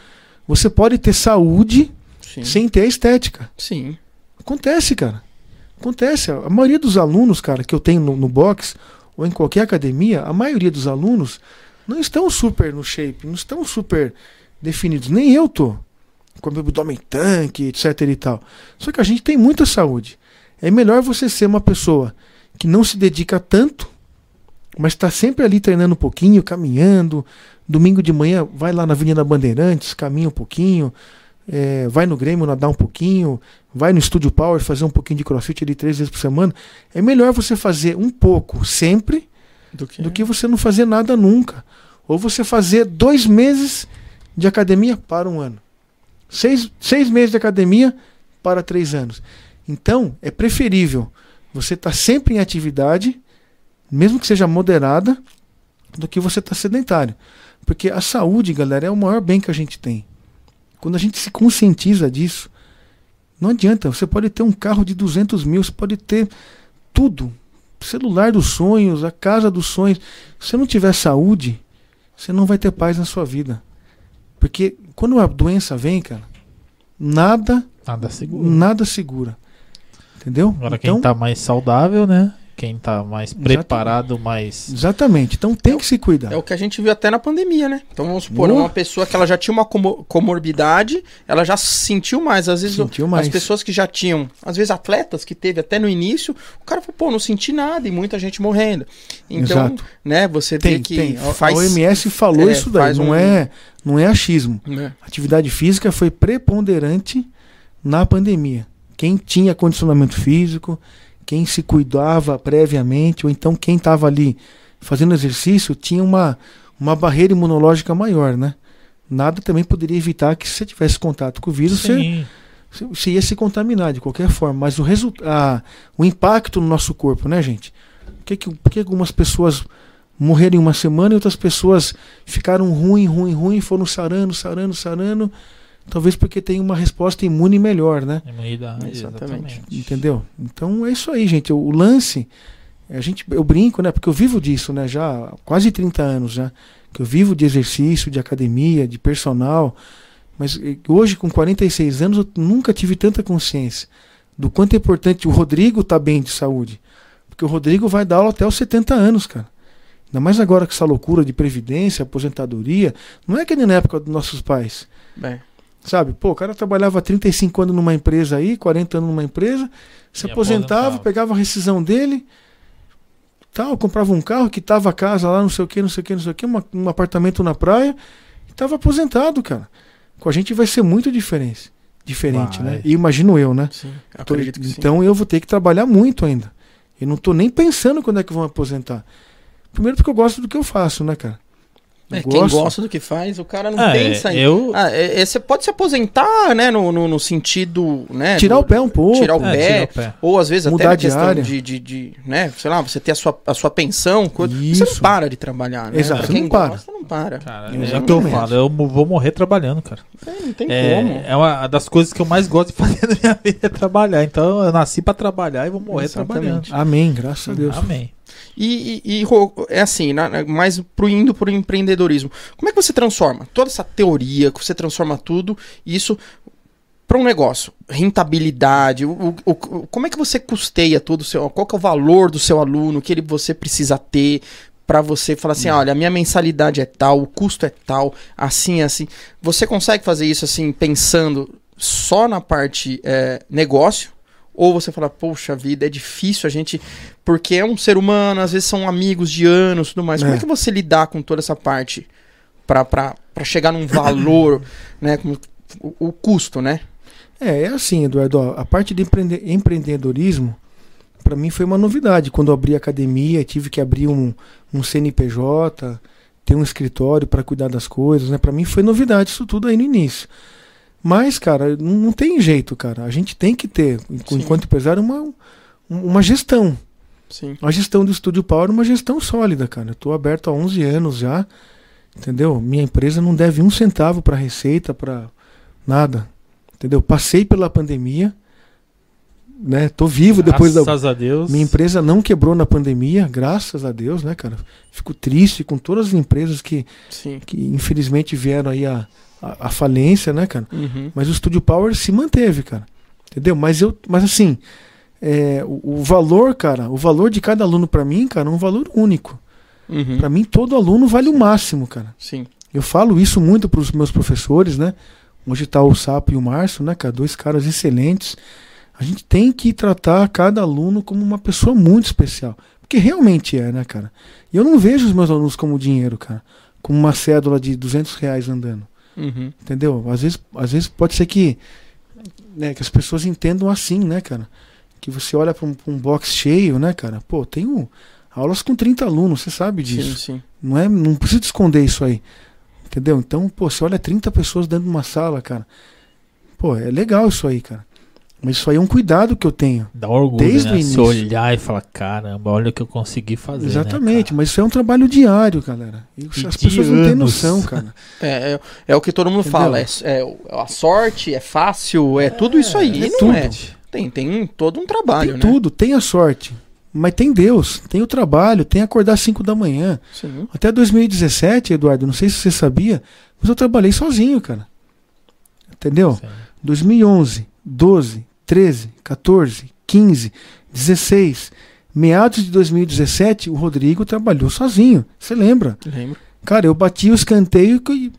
Você pode ter saúde Sim. sem ter estética. Sim. Acontece, cara. Acontece. A maioria dos alunos, cara, que eu tenho no, no box ou em qualquer academia, a maioria dos alunos não estão super no shape, não estão super definidos. Nem eu tô. Com meu abdômen tanque, etc e tal. Só que a gente tem muita saúde. É melhor você ser uma pessoa que não se dedica tanto, mas está sempre ali treinando um pouquinho, caminhando. Domingo de manhã vai lá na Avenida Bandeirantes, caminha um pouquinho, é, vai no Grêmio nadar um pouquinho, vai no Studio Power fazer um pouquinho de crossfit ali três vezes por semana. É melhor você fazer um pouco sempre Do que, do que você não fazer nada nunca. Ou você fazer dois meses de academia para um ano. Seis, seis meses de academia para três anos. Então, é preferível você estar sempre em atividade, mesmo que seja moderada, do que você estar sedentário. Porque a saúde, galera, é o maior bem que a gente tem. Quando a gente se conscientiza disso, não adianta. Você pode ter um carro de 200 mil, você pode ter tudo. Celular dos sonhos, a casa dos sonhos. Se você não tiver saúde, você não vai ter paz na sua vida. Porque quando a doença vem, cara, nada, Nada seguro. nada segura. Entendeu? Agora então, quem tá mais saudável, né? Quem tá mais preparado, mais. Exatamente. Então tem que se cuidar. É o que a gente viu até na pandemia, né? Então vamos supor, Boa. uma pessoa que ela já tinha uma como- comorbidade, ela já sentiu mais. Às vezes Sentiu mais. as pessoas que já tinham, às vezes atletas que teve até no início, o cara falou, pô, não senti nada e muita gente morrendo. Então, Exato. né, você Tem, que tem. A- faz... A OMS falou é, isso daí. Não, um- é, não é achismo. né? Atividade física foi preponderante na pandemia. Quem tinha condicionamento físico, quem se cuidava previamente, ou então quem estava ali fazendo exercício, tinha uma, uma barreira imunológica maior, né? Nada também poderia evitar que se você tivesse contato com o vírus, você, Sim. você- você ia se contaminar de qualquer forma. Mas o, resulta a- o impacto no nosso corpo, né, gente? Por que, que, por que algumas pessoas morreram em uma semana e outras pessoas ficaram ruim, ruim, ruim, foram sarando, sarando, sarando? Talvez porque tem uma resposta imune melhor, né? Imunidade, Exatamente. exatamente. Entendeu? Então é isso aí, gente. O lance, a gente, eu brinco, né? Porque eu vivo disso, né? Já há quase 30 anos já. Que eu vivo de exercício, de academia, de personal. Mas hoje, com 46 anos, eu nunca tive tanta consciência do quanto é importante o Rodrigo estar bem de saúde. Porque o Rodrigo vai dar aula até os 70 anos, cara. Ainda mais agora com essa loucura de previdência, aposentadoria. Não é que nem na época dos nossos pais. É. Sabe, pô, o cara trabalhava 35 anos numa empresa aí, 40 anos numa empresa, se aposentava, aposentava. pegava a rescisão dele, tal, comprava um carro, quitava a casa lá, não sei o que, não sei o que, não sei o que, uma- um apartamento na praia, e tava aposentado, cara. Com a gente vai ser muito diferente, diferente, Vai. né? E imagino eu, né? Sim, Tô- acredito que sim. então eu vou ter que trabalhar muito ainda. Eu não tô nem pensando quando é que vão aposentar. Primeiro porque eu gosto do que eu faço, né, cara? Eu É, quem gosta do que faz, o cara não É, pensa em... eu. Ah, é, é, você pode se aposentar, né, no, no, no sentido, né... Tirar do- o pé um pouco. Tirar o É, pé, tira o pé. ou às vezes Mudar até na de questão de, de, de, né, sei lá, você ter a sua, a sua pensão, coisa, você Isso. não para de trabalhar, né? Exato, Pra você quem não para. gosta, não para. Cara, Exatamente. é o que eu falo, eu vou morrer trabalhando, cara. É, não tem É, como. é uma das coisas que eu mais gosto de fazer na minha vida é trabalhar. Então eu nasci pra trabalhar e vou morrer Exatamente. trabalhando. Amém, graças a Deus. Amém. E, e- e, é assim, na- mais pro indo pro empreendedorismo. Como é que você transforma toda essa teoria, que você transforma tudo, isso para um negócio? Rentabilidade, o, o- o- como é que você custeia todo o seu, qual que é o valor do seu aluno, que ele, você precisa ter para você falar assim, olha, a minha mensalidade é tal, o custo é tal, assim, assim. Você consegue fazer isso assim, pensando só na parte é, negócio? Ou você fala, poxa vida, é difícil a gente. Porque é um ser humano, às vezes são amigos de anos tudo mais. Como É. é que você lidar com toda essa parte pra chegar num valor, né? com o, o custo, né? É, é assim, Eduardo. a parte de empreende- empreendedorismo, para mim foi uma novidade. Quando eu abri a academia, tive que abrir um, um CNPJ, ter um escritório para cuidar das coisas, né? Para mim foi novidade isso tudo aí no início. Mas, cara, não, tem jeito, cara. A gente tem que ter, Sim. enquanto empresário, uma, uma gestão. Sim. A gestão do Estúdio Power é uma gestão sólida, cara. Eu tô aberto há 11 anos já, entendeu? Minha empresa não deve um centavo para receita, para nada, entendeu? Passei pela pandemia, né? Tô vivo depois da Graças a Deus. minha empresa não quebrou na pandemia, graças a Deus, né, cara? Fico triste com todas as empresas que, Sim. que infelizmente vieram aí a, a, a falência, né, cara? Uhum. Mas o Studio Power se manteve, cara. Entendeu? Mas eu, mas assim, é, o, o valor, cara, o valor de cada aluno pra mim, cara, é um valor único. Uhum. Pra mim todo aluno vale o máximo, cara. Sim. Eu falo isso muito pros meus professores, né? Hoje tá o Sapo e o Márcio, né, cara? Dois caras excelentes. A gente tem que tratar cada aluno como uma pessoa muito especial. Porque realmente é, né, cara? E eu não vejo os meus alunos como dinheiro, cara. Como uma cédula de 200 reais andando. Uhum. Entendeu? Às vezes, às vezes pode ser que, né, que as pessoas entendam assim, né, cara? Que você olha para um, pra um box cheio, né, cara? Pô, tenho aulas com 30 alunos, você sabe Sim, disso. sim. Não é, não precisa esconder isso aí. Entendeu? Então, pô, você olha 30 pessoas dentro de uma sala, cara. Pô, é legal isso aí, cara. Mas isso aí é um cuidado que eu tenho. Dá orgulho, Desde né? o Você início. olhar e falar, caramba, olha o que eu consegui fazer. né, Exatamente, cara? mas isso é um trabalho diário, galera. E E as pessoas não têm anos. noção, cara. É, é, é o que todo mundo Entendeu? fala. É, é a sorte, é fácil, é, tudo isso aí. é não tudo. é. Tem, tem todo um trabalho, tem né? tudo, tem a sorte. Mas tem Deus, tem o trabalho, tem acordar às 5 da manhã. Sim. Até 2017, Eduardo, não sei se você sabia, mas eu trabalhei sozinho, cara. Entendeu? Sim. 2011, 12, 13, 14, 15, 16, meados de 2017, o Rodrigo trabalhou sozinho. Você lembra? Lembro. Cara, eu bati o escanteio e,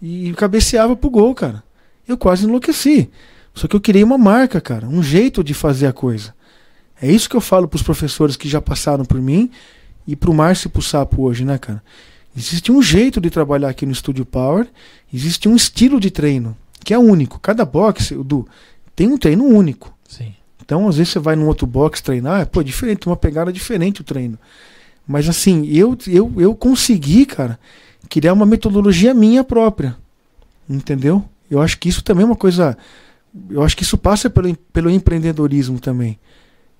e cabeceava pro gol, cara. Eu quase enlouqueci. Só que eu criei uma marca, cara, um jeito de fazer a coisa. É isso que eu falo pros professores que já passaram por mim e pro Márcio e pro Sapo hoje, né, cara? Existe um jeito de trabalhar aqui no Studio Power, existe um estilo de treino que é único. Cada boxe, do tem um treino único. Sim. Então, às vezes você vai num outro box treinar, pô, é diferente, tem uma pegada diferente o treino. Mas assim, eu, eu, eu consegui, cara, criar uma metodologia minha própria. Entendeu? Eu acho que isso também é uma coisa. Eu acho que isso passa pelo, pelo empreendedorismo também.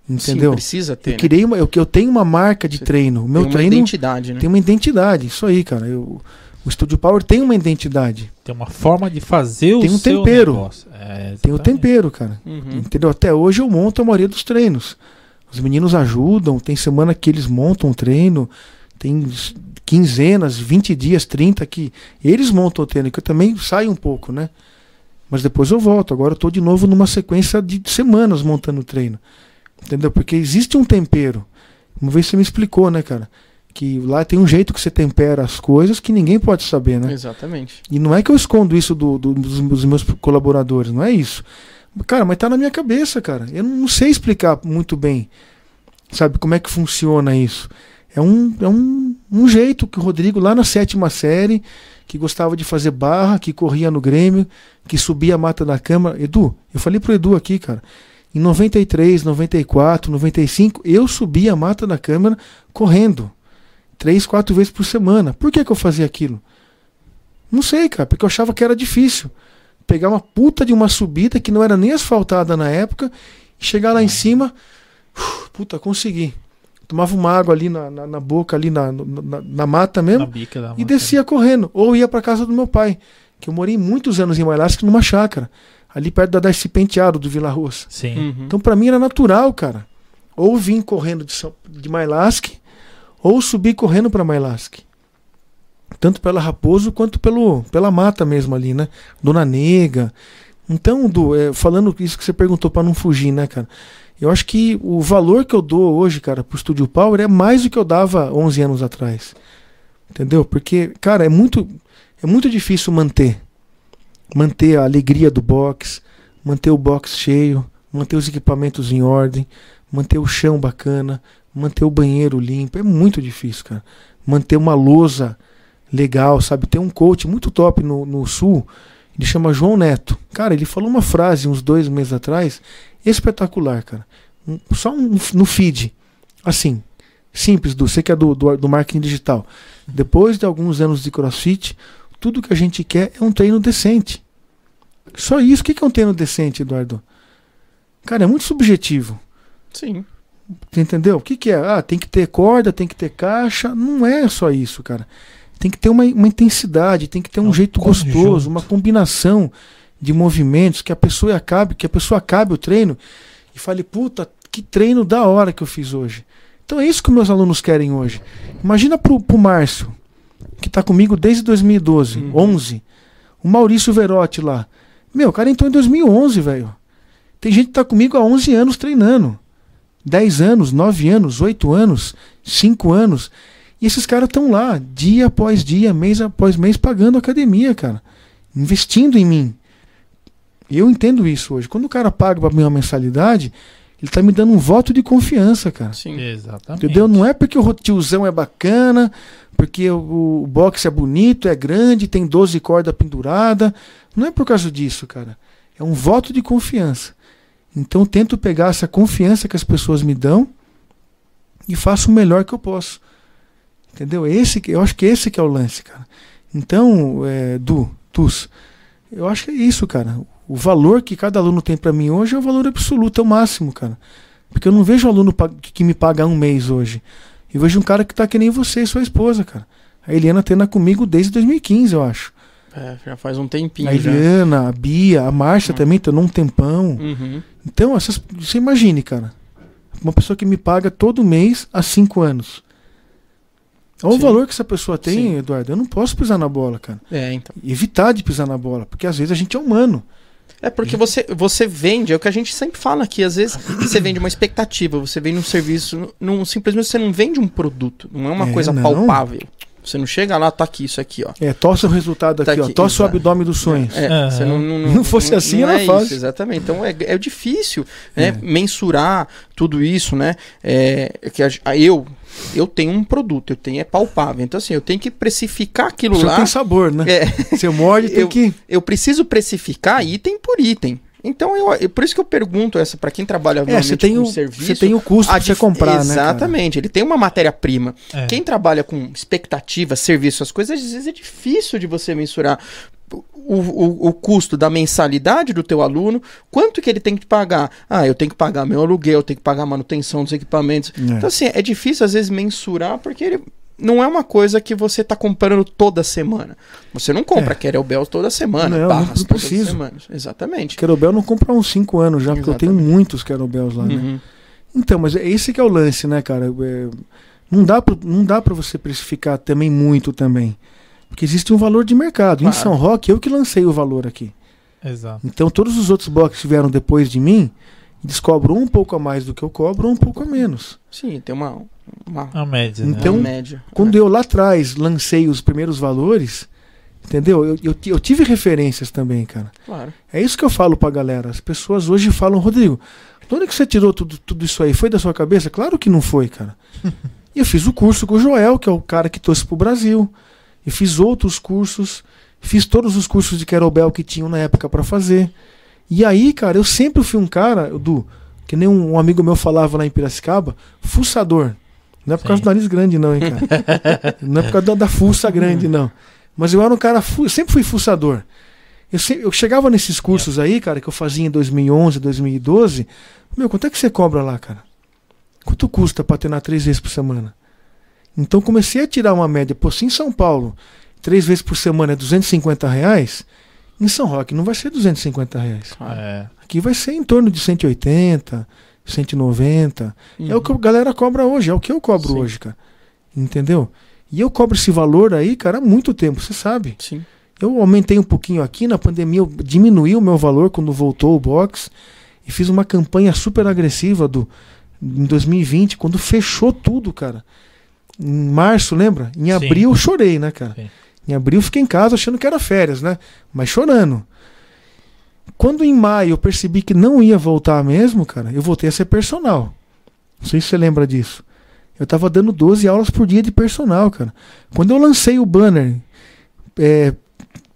Entendeu? Sim, precisa ter. eu né? criei uma, eu, eu tenho uma marca de Você treino. O meu tem uma treino identidade, né? tem uma identidade. Isso aí, cara. Eu, o Studio Power tem uma identidade. Tem uma forma de fazer Tem o um seu tempero. negócio. É, Tem o exatamente. tempero, cara. Uhum. Entendeu? Até hoje eu monto a maioria dos treinos. Os meninos ajudam, tem semana que eles montam o treino, tem quinzenas, 20 dias, 30 que eles montam o treino, que eu também saio um pouco, né? Mas depois eu volto. Agora eu tô de novo numa sequência de semanas montando o treino. Entendeu? Porque existe um tempero. Uma vez você me explicou, né, cara? Que lá tem um jeito que você tempera as coisas que ninguém pode saber, né? Exatamente. E não é que eu escondo isso do- do- dos, meus colaboradores, não é isso. Cara, mas tá na minha cabeça, cara. Eu não sei explicar muito bem, sabe, como é que funciona isso. É um, é um, um jeito que o Rodrigo, lá na sétima série, que gostava de fazer barra, que corria no Grêmio, que subia a mata da cama. Edu, eu falei pro Edu aqui, cara. Em 93, 94, 95, eu subia a mata da câmara correndo. Três, quatro vezes por semana. Por que, que eu fazia aquilo? Não sei, cara, porque eu achava que era difícil. Pegar uma puta de uma subida que não era nem asfaltada na época, e chegar lá em cima, uf, puta, consegui. Tomava uma água ali na, na, na boca, ali na, na, na mata Na mesmo, bica da e mata. descia correndo. Ou ia pra casa do meu pai, que eu morei muitos anos em Mailasca numa chácara, ali perto da Darcy Penteado, do Vila Roça. Sim. Uhum. Então pra mim era natural, cara. Ou vim correndo de, São, de Mailasque, ou subir correndo pra Mailasque. Tanto pela Raposo quanto pelo, pela mata mesmo ali, né? Dona Nega. Então, Du, é, falando isso que você perguntou pra não fugir, né, cara? Eu acho que o valor que eu dou hoje, cara, pro Studio Power é mais do que eu dava 11 anos atrás. Entendeu? Porque, cara, é muito, é muito difícil manter. Manter a alegria do box, manter o box cheio, manter os equipamentos em ordem, manter o chão bacana, manter o banheiro limpo. É muito difícil, cara. Manter uma lousa legal, sabe? Tem um coach muito top no, no sul, ele chama João Neto. Cara, ele falou uma frase uns dois meses atrás, espetacular, cara. Um- Só um, no feed. Assim, simples, do, você que é do, do, do marketing digital. Depois de alguns anos de crossfit, tudo que a gente quer é um treino decente. Só isso. O que que é um treino decente, Eduardo? Cara, é muito subjetivo. Sim. Entendeu? O que, que é? Ah, tem que ter corda, tem que ter caixa. Não é só isso, cara. Tem que ter uma, uma intensidade, tem que ter um, É um jeito conjunto. gostoso, uma combinação de movimentos que a pessoa acabe, que a pessoa acabe o treino e fale, puta, que treino da hora que eu fiz hoje. Então é isso que meus alunos querem hoje. Imagina pro, pro Márcio, que tá comigo desde 2012, Uhum. 11. O Maurício Verotti lá. Meu, o cara entrou em 2011, velho. Tem gente que tá comigo há 11 anos treinando. 10 anos, 9 anos, 8 anos, 5 anos. E esses caras estão lá, dia após dia, mês após mês, pagando academia, cara. Investindo em mim. Eu entendo isso hoje. Quando o cara paga pra mim uma mensalidade, ele tá me dando um voto de confiança, cara. Sim. Exatamente. Entendeu? Não é porque o tiozão é bacana, porque o, o box é bonito, é grande, tem 12 cordas penduradas. Não é por causa disso, cara. É um voto de confiança. Então eu tento pegar essa confiança que as pessoas me dão e faço o melhor que eu posso. Entendeu? Esse, que- eu acho que esse que é o lance, cara. Então, é, Du, Tus, eu acho que é isso, cara. O valor que cada aluno tem para mim hoje é o valor absoluto, é o máximo, cara. Porque eu não vejo um aluno que me paga um mês hoje. Eu vejo um cara que tá que nem você e sua esposa, cara. A Eliana treina comigo desde 2015, eu acho. É, já faz um tempinho A já. Eliana, a Bia, a Márcia Hum. também treinou um tempão. Uhum. Então, essas, você imagine, cara. Uma pessoa que me paga todo mês há cinco anos. Olha o Sim. valor que essa pessoa tem, Sim. Eduardo. Eu não posso pisar na bola, cara. É, então. Evitar de pisar na bola, porque às vezes a gente é humano. É porque você, você vende, é o que a gente sempre fala aqui, às vezes você vende uma expectativa, você vende um serviço, não, simplesmente você não vende um produto, não é uma É, coisa não. palpável. Você não chega lá, tá aqui, isso aqui, ó. É, tosse o resultado Tá aqui, ó. aqui, Tosse o exato. abdômen dos sonhos. É, Aham. você não, não, Não fosse assim, não era é fácil. Isso, exatamente. Então é, é difícil né, É. mensurar tudo isso, né? É, que a, a- eu, eu tenho um produto, eu tenho é palpável. Então, assim, eu tenho que precificar aquilo O seu lá. tem sabor, né? É, Você morde, tem Eu- que. eu preciso precificar item por item. Então, eu, é por isso que eu pergunto essa para quem trabalha É, você tem, com o, serviço. você tem o custo a pra você comprar, né? cara? Exatamente, ele tem uma matéria-prima. É. Quem trabalha com expectativa, serviço, as coisas, às vezes é difícil de você mensurar o, o, o custo da mensalidade do teu aluno, quanto que ele tem que pagar. Ah, eu tenho que pagar meu aluguel, eu tenho que pagar a manutenção dos equipamentos. É. Então, assim, é difícil às vezes mensurar, porque ele não é uma coisa que você está comprando toda semana. Você não compra É. Toda semana, Não, barras não preciso. semanas. Exatamente. Querobel não compra há uns 5 anos já, porque eu tenho Exatamente. muitos Querobels lá, né? Uhum. Então, mas é esse que é o lance, né, cara? É, não dá pra, não dá para você precificar também muito também. Porque existe um valor de mercado. Em Claro. São Roque, eu que lancei o valor aqui. Exato. Então, todos os outros boxes que vieram depois de mim, eles cobram um pouco a mais do que eu cobro, ou um pouco a menos. Sim, tem uma, uma, A média, né? Então, uma média. Quando eu lá atrás lancei os primeiros valores, entendeu? Eu, eu, eu tive referências também, cara. Claro. É isso que eu falo pra galera. As pessoas hoje falam, Rodrigo, de onde que você tirou tudo, tudo isso aí? Foi da sua cabeça? Claro que não foi, cara. E eu fiz o curso com o Joel, que é o cara que trouxe pro Brasil. E fiz outros cursos. Fiz todos os cursos de Kettlebell que tinham na época pra fazer. E aí, cara, eu sempre fui um cara, do que nem um, um amigo meu falava lá em Piracicaba, fuçador. Não é por causa Sim. do nariz grande, não, hein, cara. não é por causa da, da fuça grande, não. Mas eu era um cara, eu sempre fui fuçador. Eu, eu chegava nesses cursos aí, cara, que eu fazia em 2011, 2012. Meu, quanto é que você cobra lá, cara? Quanto custa pra treinar três vezes por semana? Então comecei a tirar uma média. Pô, se em São Paulo, três vezes por semana é 250 reais, em São Roque não vai ser 250 reais. É. Aqui vai ser em torno de 180, 190. É o que a galera cobra hoje, é o que eu cobro Sim. hoje, cara. Entendeu? E eu cobro esse valor aí, cara, há muito tempo, você sabe. Sim. Eu aumentei um pouquinho aqui, na pandemia eu diminuí o meu valor quando voltou o box e fiz uma campanha super agressiva do em 2020, quando fechou tudo, cara. Em março, lembra? Em Sim. abril eu chorei, né, cara? Sim. Em abril fiquei em casa achando que era férias, né? Mas chorando. Quando em maio eu percebi que não ia voltar mesmo, cara, eu voltei a ser personal. Não sei se você lembra disso. Eu tava dando 12 aulas por dia de personal, cara. Quando eu lancei o banner é,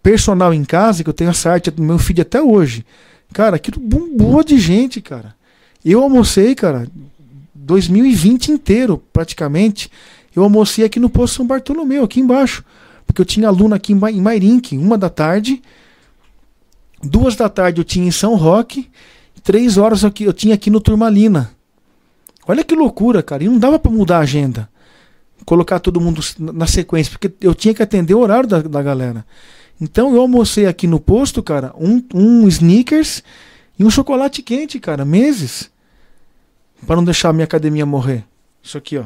personal em casa, que eu tenho essa arte do meu feed até hoje, cara, aquilo bombou de gente, cara. Eu almocei, cara, 2020 inteiro, praticamente. Eu almocei aqui no Poço São Bartolomeu, aqui embaixo. Porque eu tinha aluno aqui em Ma- em Mairink, uma da tarde. Duas da tarde eu tinha em São Roque. Três horas aqui, eu tinha aqui no Turmalina. Olha que loucura, cara. E não dava pra mudar a agenda. Colocar todo mundo na sequência, porque eu tinha que atender o horário da, da galera. Então eu almocei aqui no posto, cara, um, um sneakers e um chocolate quente, cara, meses. Pra não deixar a minha academia morrer. Isso aqui, ó.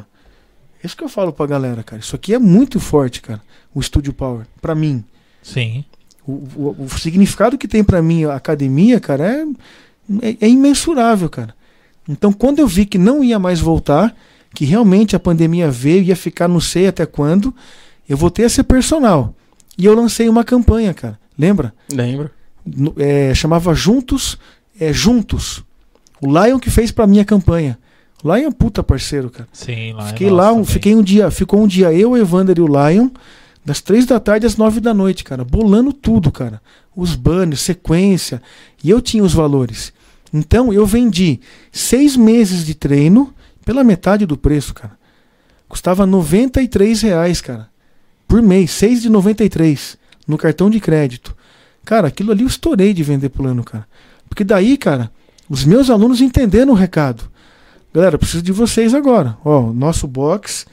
Isso que eu falo pra galera, cara. Isso aqui é muito forte, cara. O Studio Power. Pra mim. Sim. O, o- o significado que tem pra mim a academia, cara, é, é, é imensurável, cara. Então, quando eu vi que não ia mais voltar, que realmente a pandemia veio, ia ficar não sei até quando, eu voltei a ser personal. E eu lancei uma campanha, cara. Lembra? Lembro. É, chamava Juntos, é Juntos. O Lion que fez pra mim a campanha. O Lion é puta parceiro, cara. Sim, lá é Fiquei lá, um- fiquei um dia, ficou um dia eu, o Evander e o Lion, das três da tarde às nove da noite, cara, bolando tudo, cara. Os banners, sequência, e eu tinha os valores. Então eu vendi seis meses de treino pela metade do preço, cara. Custava 93 reais, cara, por mês, seis de 93 no cartão de crédito. Cara, aquilo ali eu estourei de vender plano, cara. Porque daí, cara, os meus alunos entenderam o recado. Galera, preciso de vocês agora. Ó, nosso box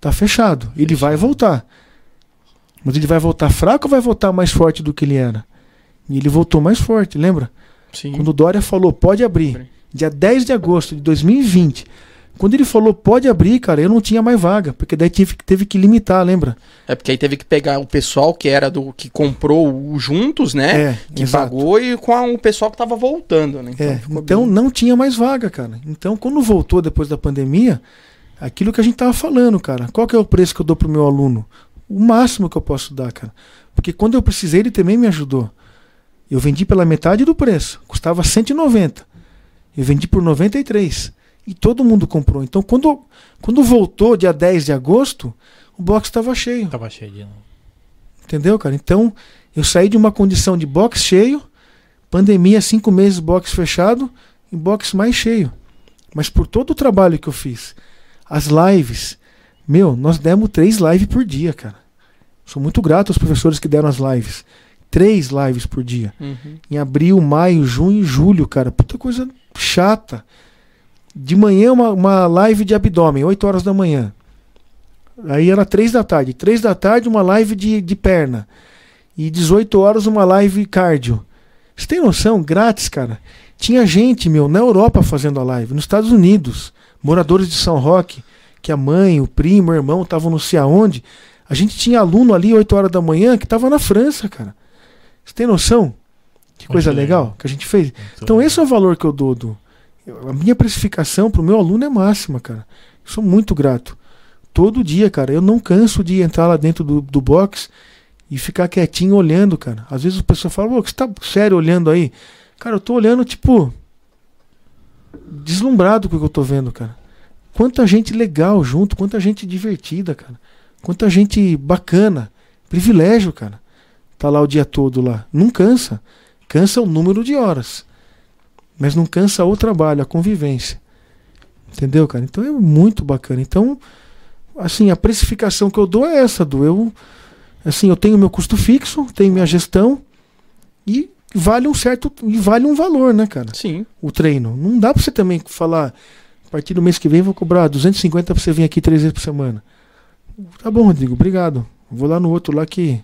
tá fechado. Ele vai voltar. Mas ele vai voltar fraco ou vai voltar mais forte do que ele era? E ele voltou mais forte, lembra? Sim. Quando o Dória falou, pode abrir, dia 10 de agosto de 2020. Quando ele falou, pode abrir, cara, eu não tinha mais vaga, porque daí tive, teve que limitar, lembra? É porque aí teve que pegar o pessoal que era do que comprou o juntos, né? É, que exato. pagou e com a- o pessoal que tava voltando, né? É, ficou então bem- não tinha mais vaga, cara. Então, quando voltou depois da pandemia, aquilo que a gente tava falando, cara. Qual que é o preço que eu dou pro meu aluno? O máximo que eu posso dar, cara. Porque quando eu precisei, ele também me ajudou. Eu vendi pela metade do preço, custava 190. Eu vendi por 93. E todo mundo comprou. Então, quando, quando voltou dia 10 de agosto, o box estava cheio. Tava cheio de novo. Entendeu, cara? Então, eu saí de uma condição de box cheio, pandemia, cinco meses, box fechado, e box mais cheio. Mas por todo o trabalho que eu fiz, as lives, meu, nós demos três lives por dia, cara. Sou muito grato aos professores que deram as lives. Três lives por dia. Uhum. Em abril, maio, junho e julho, cara. Puta coisa chata. De manhã, uma, uma live de abdômen, 8 horas da manhã. Aí era 3 da tarde. 3 da tarde, uma live de, de perna. E 18 horas, uma live cardio. Você tem noção? Grátis, cara. Tinha gente, meu, na Europa fazendo a live, nos Estados Unidos. Moradores de São Roque, que a mãe, o primo, o irmão estavam não sei aonde. A gente tinha aluno ali, 8 horas da manhã, que estava na França, cara. Você tem noção? Que coisa Muito legal legal. que a gente fez. Muito Então legal. esse é o valor que eu dou. Do, a minha precificação para o meu aluno é máxima, cara. Eu sou muito grato. Todo dia, cara, eu não canso de entrar lá dentro do, do box e ficar quietinho olhando, cara. Às vezes a pessoa fala, "Ô, você tá sério olhando aí? Cara, eu tô olhando, tipo, deslumbrado com o que eu tô vendo, cara. Quanta gente legal junto, quanta gente divertida, cara. Quanta gente bacana. Privilégio, cara. Tá lá o dia todo lá. Não cansa. Cansa o número de horas. Mas não cansa o trabalho, a convivência. Entendeu, cara? Então é muito bacana. Então, assim, a precificação que eu dou é essa, do eu assim, eu tenho meu custo fixo, tenho minha gestão e vale um certo e vale um valor, né, cara? Sim. O treino. Não dá pra você também falar partir do mês que vem eu vou cobrar 250 pra você vir aqui três vezes por semana. Tá bom, Rodrigo, obrigado. Vou lá no outro lá que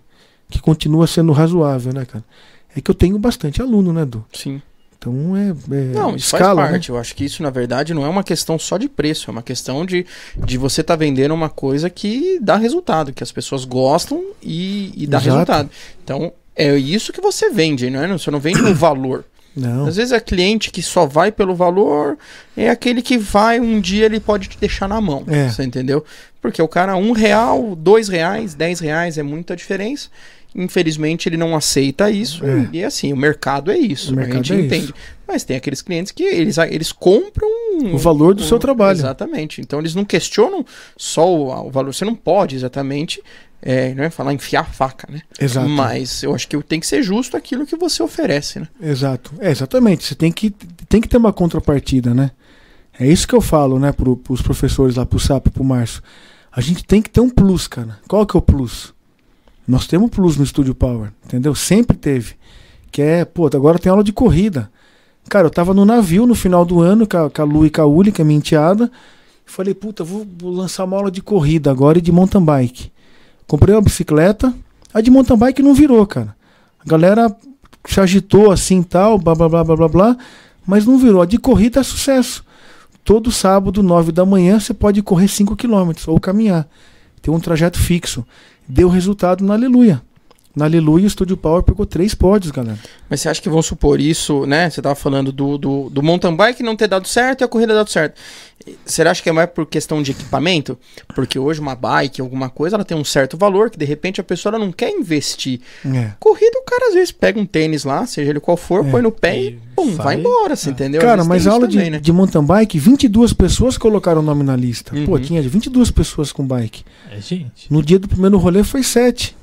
que continua sendo razoável, né, cara? É que eu tenho bastante aluno, né, Du? Sim. Então é, é Não, isso escala, faz né? parte. Eu acho que isso, na verdade, não é uma questão só de preço, é uma questão de, de você estar vendendo uma coisa que dá resultado, que as pessoas gostam e, e dá Exato. resultado. Então, é isso que você vende, não é? Você não vende o valor. Não. Às vezes é cliente que só vai pelo valor, é aquele que vai um dia ele pode te deixar na mão. É. Você entendeu? Porque o cara, um real, dois reais, dez reais é muita diferença. Infelizmente ele não aceita isso. É. E assim, o mercado é isso. O a mercado gente é entende. isso. Mas tem aqueles clientes que eles, eles compram O valor do seu trabalho. Exatamente. Então eles não questionam só o, o valor. Você não pode exatamente é, não é falar enfiar a faca, né? Exato. Mas eu acho que tem que ser justo aquilo que você oferece, né? Exato. É, exatamente. Você tem que, tem que ter uma contrapartida, né? É isso que eu falo, né, pro, pros professores lá, pro SAP, pro Márcio. A gente tem que ter um plus, cara. Qual que é o plus? Nós temos um plus no Studio Power, entendeu? Sempre teve. Que é, pô, agora tem aula de corrida. Cara, eu tava no navio no final do ano com a, com a Lu e com a Uli, que é minha enteada. Falei, puta, vou, vou lançar uma aula de corrida agora e de mountain bike. Comprei uma bicicleta. A de mountain bike não virou, cara. A galera se agitou assim tal, blá blá blá blá blá blá, mas não virou. A de corrida é sucesso. Todo sábado, 9 da manhã, você pode correr 5 km ou caminhar. Tem um trajeto fixo. Deu resultado na Aleluia. Na Aleluia, o Studio Power pegou três pódios, galera. Mas você acha que vão supor isso, né? Você tava falando do, do, do mountain bike não ter dado certo e a corrida dado certo. Você acha que é mais por questão de equipamento? Porque hoje uma bike, alguma coisa, ela tem um certo valor que de repente a pessoa ela não quer investir. É. Corrida, o cara às vezes pega um tênis lá, seja ele qual for, É. põe no pé e, E pum, vai embora, você É. entendeu? Cara, mas a aula de, também, né? de mountain bike, 22 pessoas colocaram o nome na lista. Pô, Uhum. tinha 22 pessoas com bike. É, gente. No dia do primeiro rolê foi 7.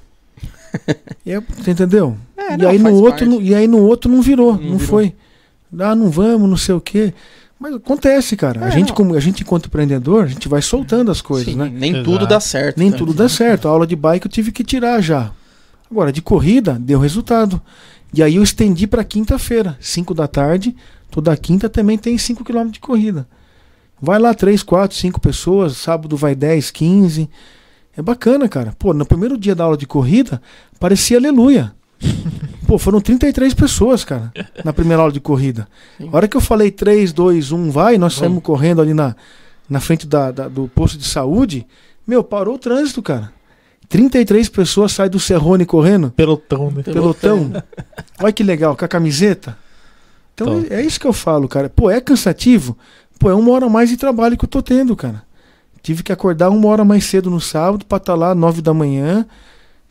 E é, você entendeu? É, e, não, aí no outro, no- e aí no outro não virou, Não não, virou. foi. Ah, não vamos, não sei o quê. Mas acontece, cara. a, É, gente, não. como, a gente, enquanto empreendedor, a gente vai soltando as coisas, Sim, né? Nem Exato. tudo dá certo. Nem né? tudo dá certo. A aula de bike eu tive que tirar já. Agora, de corrida, deu resultado. E aí eu estendi para quinta-feira, 5 da tarde. Toda quinta também tem 5 km de corrida. Vai lá 3, 4, 5 pessoas, sábado vai 10, 15. É bacana, cara. Pô, no primeiro dia da aula de corrida, parecia aleluia. Pô, foram 33 pessoas, cara, na primeira aula de corrida. Sim. A hora que eu falei 3, 2, 1, vai, nós saímos correndo ali na, na frente da, da- do posto de saúde. Meu, parou o trânsito, cara. 33 pessoas saem do Serrone correndo. Pelotão, né? Pelotão. Olha que legal, com a camiseta. Então Top. é isso que eu falo, cara. Pô, é cansativo? Pô, é uma hora a mais de trabalho que eu tô tendo, cara. Tive que acordar uma hora mais cedo no sábado pra estar lá nove da manhã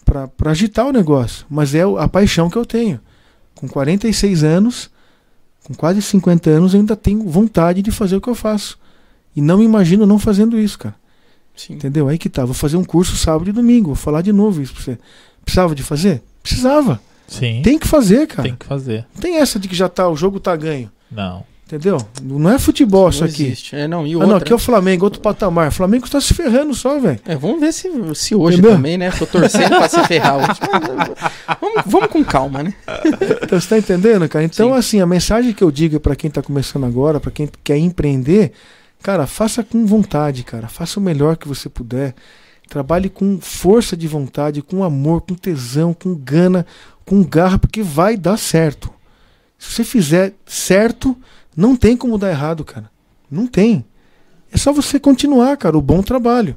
pra agitar o negócio. Mas é a paixão que eu tenho. Com 46 anos, com quase 50 anos, eu ainda tenho vontade de fazer o que eu faço. E não me imagino não fazendo isso, cara. Sim. Entendeu? Aí que tá. Vou fazer um curso sábado e domingo. Vou falar de novo isso pra você. Precisava de fazer? Precisava. Sim, Tem que fazer, cara. tem que fazer. Não tem essa de que já tá, o jogo tá ganho. Não. Entendeu? Não é futebol isso Não aqui. existe. É, não, e Ah, outra. não, aqui é o Flamengo, outro patamar. O Flamengo tá se ferrando só, velho. É, vamos ver se, se hoje Entendeu? também, né? Tô torcendo pra se ferrar hoje. Mas, vamos, vamos com calma, né? Então, você tá entendendo, cara? Então, Sim. assim, a mensagem que eu digo pra quem tá começando agora, pra quem quer empreender, cara, faça com vontade, cara. Faça o melhor que você puder. Trabalhe com força de vontade, com amor, com tesão, com gana, com garra, porque vai dar certo. Se você fizer certo, não tem como dar errado, cara. Não tem. É só você continuar, cara, o bom trabalho.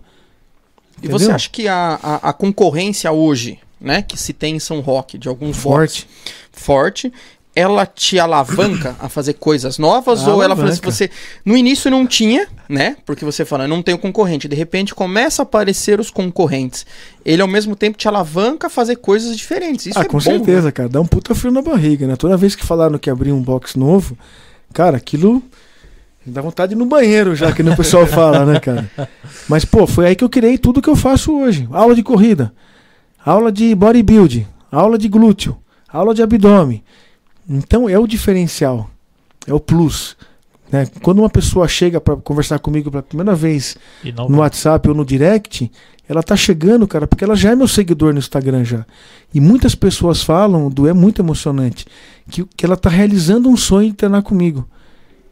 E Entendeu? você acha que a, a, a concorrência hoje, né, que se tem em São Roque, de alguns Forte. boxes, forte, ela te alavanca a fazer coisas novas? ou ela fala assim, Alavanca. você. No início não tinha, né? Porque você fala, não tenho concorrente. De repente começa a aparecer os concorrentes. Ele ao mesmo tempo te alavanca a fazer coisas diferentes. Isso ah, é com bom, certeza, cara. Dá um puta frio na barriga, né? Toda vez que falaram que abria um box novo, cara, aquilo dá vontade de ir no banheiro já, que nem o pessoal fala, né, cara? Mas, pô, foi aí que eu criei tudo que eu faço hoje. Aula de corrida, aula de bodybuilding, aula de glúteo, aula de abdômen. Então é o diferencial, é o plus. Né? Quando uma pessoa chega para conversar comigo pela primeira vez no WhatsApp ou no direct, ela tá chegando, cara, porque ela já é meu seguidor no Instagram já. E muitas pessoas falam, do é muito emocionante, que, que ela tá realizando um sonho de treinar comigo.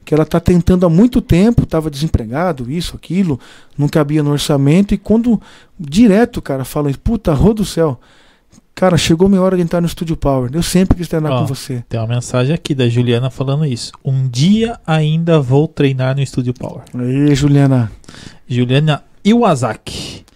Que ela tá tentando há muito tempo, estava desempregado, isso, aquilo, não cabia no orçamento, e quando direto, cara, falam, puta, rô do céu, cara, chegou minha hora de entrar no Studio Power. Eu sempre quis treinar Ó. com você. Tem uma mensagem aqui da Juliana falando isso. Um dia ainda vou treinar no Estúdio Power. Aí, Juliana, Juliana Iwasaki.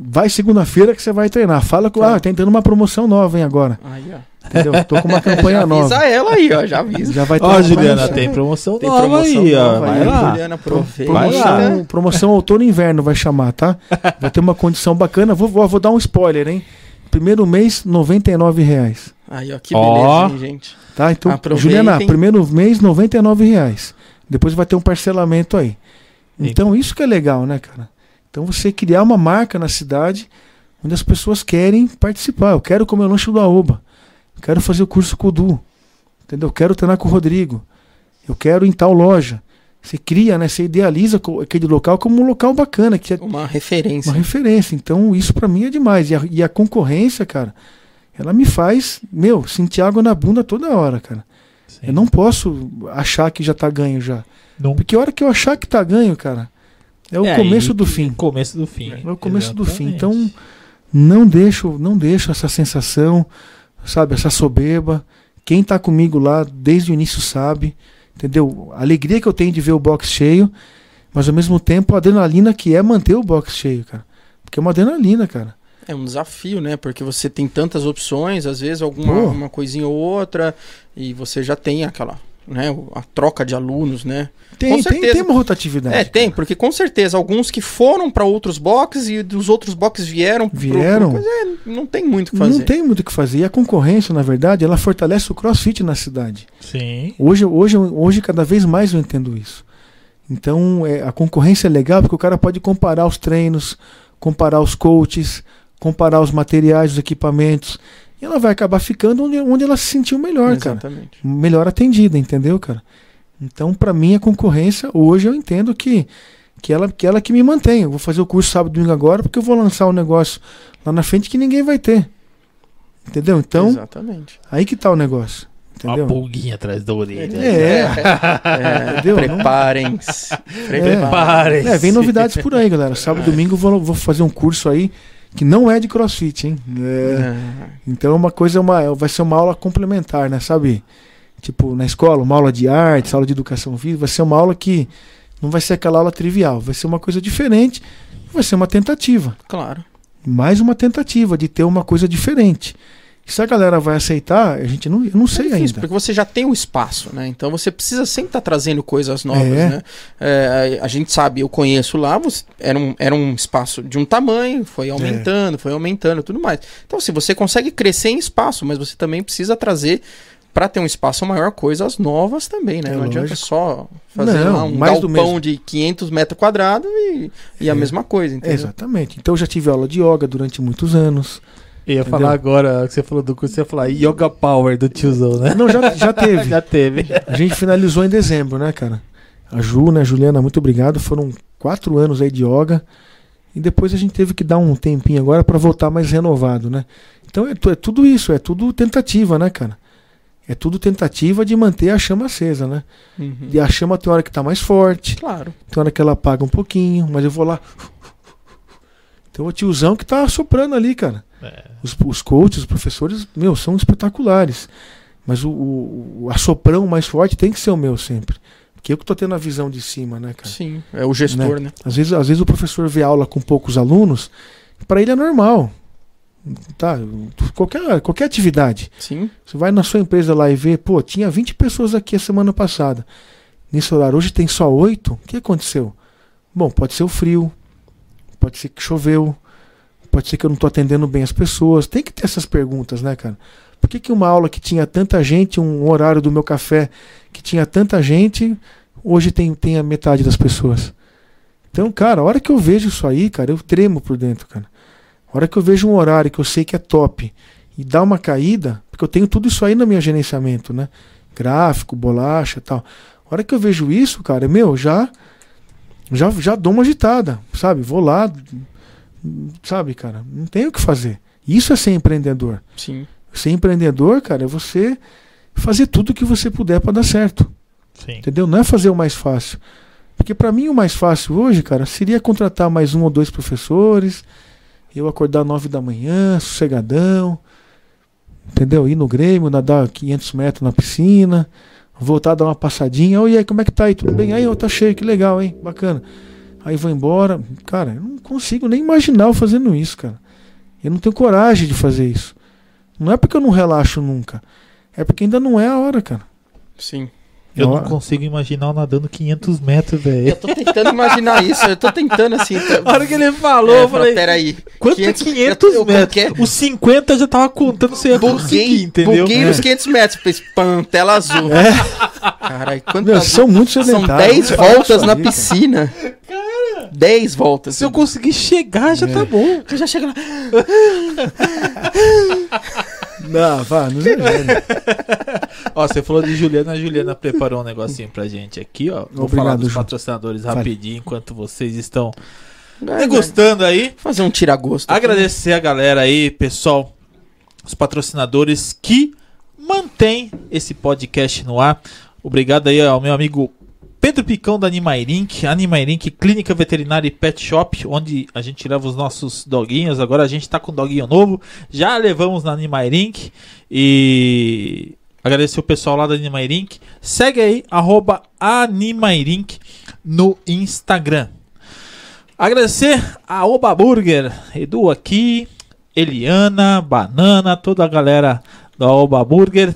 Vai segunda-feira que você vai treinar. Fala com, Tá. ah, tá entrando uma promoção nova, hein, agora. Aí, ó. Entendeu? Tô com uma Já campanha nova. avisa ela aí, ó. Já avisa. Já vai ter Ó, Juliana, promoção. tem promoção Tem nova promoção aí, ó. Vai aí, lá. Juliana, aproveita. Vai lá. Promoção, promoção outono e inverno vai chamar, tá? Vai ter uma condição bacana. Vou, vou, vou dar um spoiler, hein? Primeiro mês, 99 reais. Aí, ó, que Ó. beleza, hein, gente. Tá? Então, Aproveitem. Juliana, primeiro mês, 99 reais. Depois vai ter um parcelamento aí. Então, isso que é legal, né, cara? Então, você criar uma marca na cidade onde as pessoas querem participar. Eu quero comer o lanche do Aoba. Eu quero fazer o curso com o Du. Entendeu? Eu quero treinar com o Rodrigo. Eu quero ir em tal loja. Você cria, né? Você idealiza aquele local como um local bacana, que é Uma referência. uma referência. Então, isso pra mim é demais. E a, e a concorrência, cara, ela me faz, meu, sentir água na bunda toda hora, cara. Sim. Eu não posso achar que já tá ganho já. Não- Porque a hora que eu achar que tá ganho, cara, é o É começo do fim. Começo do fim. É o começo do fim. Exatamente. Então, não deixo, não deixo essa sensação, sabe, essa soberba. Quem tá comigo lá desde o início sabe, entendeu? A alegria que eu tenho de ver o box cheio, mas ao mesmo tempo a adrenalina que é manter o box cheio, cara. Porque é uma adrenalina, cara. É um desafio, né? Porque você tem tantas opções, às vezes alguma uma coisinha ou outra, e você já tem aquela, né? A troca de alunos, né? Tem, Com tem, certeza. tem uma rotatividade. É, tem, porque com certeza alguns que foram para outros boxes e dos outros boxes vieram. pro- Vieram. pro coisa, é, não tem muito o que fazer. Não tem muito o que fazer. E a concorrência, na verdade, ela fortalece o crossfit na cidade. Sim. Hoje, hoje, hoje cada vez mais eu entendo isso. Então, é, a concorrência é legal porque o cara pode comparar os treinos, comparar os coaches, comparar os materiais, os equipamentos. E ela vai acabar ficando onde, onde ela se sentiu melhor, cara. Exatamente. Melhor atendida, entendeu, cara? Então, pra mim, a concorrência, hoje eu entendo que, que, ela, que ela que me mantém. Eu vou fazer o curso sábado e domingo agora porque eu vou lançar um negócio lá na frente que ninguém vai ter. Entendeu? Então, Exatamente. aí que tá o negócio. Uma Entendeu? pulguinha atrás da orelha. É, É, Entendeu? Preparem-se. Preparem-se. é, vem novidades por aí, galera. Sábado e domingo eu vou, vou fazer um curso aí que não é de crossfit, hein? É, então é uma coisa, uma, vai ser uma aula complementar, né? Sabe? Tipo, na escola, uma aula de artes, aula de educação física, vai ser uma aula que não vai ser aquela aula trivial, vai ser uma coisa diferente, vai ser uma tentativa. Claro. Mais uma tentativa de ter uma coisa diferente. Se a galera vai aceitar, a gente não, eu não sei é difícil, ainda. Porque você já tem o espaço, né? Então você precisa sempre estar trazendo coisas novas, É. né? É, a gente sabe, eu conheço lá, você- era, um, era um espaço de um tamanho, foi aumentando, foi aumentando, tudo mais. Então, se você consegue crescer em espaço, mas você também precisa trazer para ter um espaço maior coisas novas também, né? É não adianta lógico. só fazer Não, lá um mais galpão de 500 metros quadrados e, e a É. mesma coisa, É, entendeu? exatamente. Então eu já tive aula de yoga durante muitos anos. Eu ia Entendeu? falar agora, que você falou do curso, você ia falar Yoga Power do tiozão, né? Não, já, já teve. Já teve. A gente finalizou em dezembro, né, cara? A Ju, né, Juliana, muito obrigado. Foram quatro anos aí de yoga. E depois a gente teve que dar um tempinho agora para voltar mais renovado, né? Então é, é tudo isso, é tudo tentativa, né, cara? É tudo tentativa de manter a chama acesa, né? Uhum. E a chama tem hora que tá mais forte, Claro. tem hora que ela apaga um pouquinho, mas eu vou lá. Tem o tiozão que tá soprando ali, cara. É. Os, os coaches, os professores, meu, são espetaculares. Mas o, o, o assoprão mais forte tem que ser o meu sempre. Porque eu que tô tendo a visão de cima, né, cara? Sim, é o gestor, né? Às vezes, às vezes o professor vê aula com poucos alunos, para ele é normal. Tá? Qualquer, qualquer atividade. Sim. Você vai na sua empresa lá e vê, pô, tinha 20 pessoas aqui a semana passada. Nesse horário, hoje tem só 8. O que aconteceu? Bom, pode ser o frio, pode ser que choveu, pode ser que eu não tô atendendo bem as pessoas. Tem que ter essas perguntas, né, cara? Por que, que uma aula que tinha tanta gente, um horário do meu café que tinha tanta gente, hoje tem, tem a metade das pessoas? Então, cara, a hora que eu vejo isso aí, cara, eu tremo por dentro, cara. A hora que eu vejo um horário que eu sei que é top e dá uma caída, porque eu tenho tudo isso aí no meu gerenciamento, né? Gráfico, bolacha tal. A hora que eu vejo isso, cara, meu, já já já dou uma agitada, sabe? Vou lá, sabe, cara? Não tenho o que fazer. Isso é ser empreendedor. Sim. Ser empreendedor, cara, é você fazer tudo o que você puder para dar certo. Sim. Entendeu? Não é fazer o mais fácil. Porque para mim o mais fácil hoje, cara, seria contratar mais um ou dois professores, eu acordar nove da manhã, sossegadão, entendeu? Ir no Grêmio, nadar 500 metros na piscina, voltar dar uma passadinha. Oi, e aí, como é que tá aí? Tudo bem? Aí, ó, tá cheio, que legal, hein? Bacana. Aí vou embora. Cara, eu não consigo nem imaginar eu fazendo isso, cara. Eu não tenho coragem de fazer isso. Não é porque eu não relaxo nunca. É porque ainda não é a hora, cara. Sim. Eu não consigo imaginar eu nadando 500 metros, Eu velho. tô tentando imaginar isso, eu tô tentando assim. A hora que ele falou, É, eu falei, peraí. quanto é 500 500 eu- eu- metros? qualquer- Os 50 eu já tava contando se eu ia conseguir, entendeu? buguei É. nos 500 metros. Fez pam, tela azul. É. Caralho, Meu, quantas... são muito São sedentários. 10 Vamos falar voltas isso na aí, cara. Piscina. 10 voltas. Se eu conseguir chegar, já É. tá bom. Eu já chega lá. Não, vá, não exagera. Ó, você falou de Juliana, a Juliana preparou um negocinho pra gente aqui, ó. Vou Obrigado, falar dos Ju. patrocinadores Fale. rapidinho, enquanto vocês estão vai. degustando aí. Fazer um tira-gosto. aqui. Agradecer a galera aí, pessoal, os patrocinadores que mantêm esse podcast no ar. Obrigado aí ao meu amigo Pedro Picão da Animairink, Animairink Clínica Veterinária e Pet Shop, onde a gente leva os nossos doguinhos. Agora a gente tá com um doguinho novo, já levamos na Animairink e agradecer o pessoal lá da Animairink. Segue aí arroba Animairink no Instagram. Agradecer a Oba Burger, Edu aqui, Eliana, Banana, toda a galera da Oba Burger.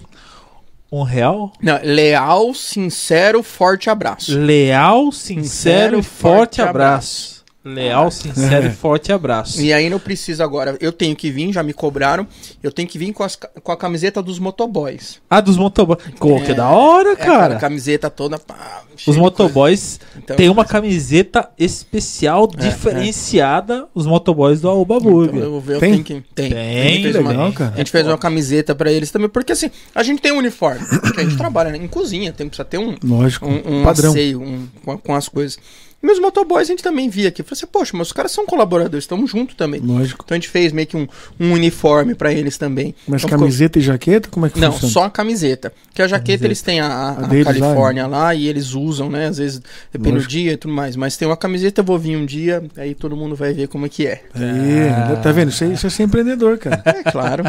Um real? Não, leal, sincero, forte abraço. Leal, sincero, Sincero, forte forte abraço. Leal, sincero É. e forte abraço. E aí não preciso agora. Eu tenho que vir, já me cobraram. Eu tenho que vir com, as com a camiseta dos motoboys. Ah, dos motoboys. Pô, que É, da hora, É cara. camiseta toda. Pá, Os motoboys. Então, tem uma camiseta especial, É, diferenciada, os motoboys do Aoba então Burger. eu, vou ver, eu Tem? que. Tem. Tem, A gente fez uma- legal, cara. A gente fez uma camiseta pra eles também, porque assim, a gente tem um uniforme, porque a gente trabalha né, em cozinha, tem, precisa ter um, Lógico. um, um padrão. asseio um- com, com as coisas. E meus motoboys a gente também via aqui. Falei assim, poxa, mas os caras são colaboradores, estamos juntos também. Lógico. Então a gente fez meio que um, um uniforme pra eles também. Mas Então ficou- camiseta e jaqueta, como é que Não, funciona? só a camiseta. Porque a jaqueta Camiseta. eles têm a, a- A a deles lá, né? Califórnia lá, e eles usam, né? Às vezes depende do Lógico. dia e tudo mais. Mas tem uma camiseta, eu vou vir um dia, aí todo mundo vai ver como é que é. Aí, tá vendo? Isso, é- isso é ser empreendedor, cara. É claro.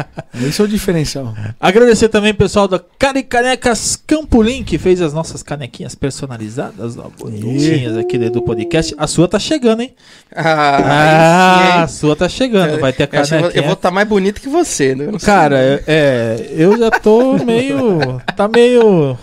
Esse é o diferencial. Agradecer também o pessoal da Caricanecas Campolim, que fez as nossas canequinhas personalizadas, ó, bonitinhas aqui do podcast. A sua tá chegando, hein? Ah, Ah, a sua tá chegando. Vai ter a? Eu vou- canequinha. eu vou estar mais bonito que você, né? Cara, é, é, eu já tô meio. Tá meio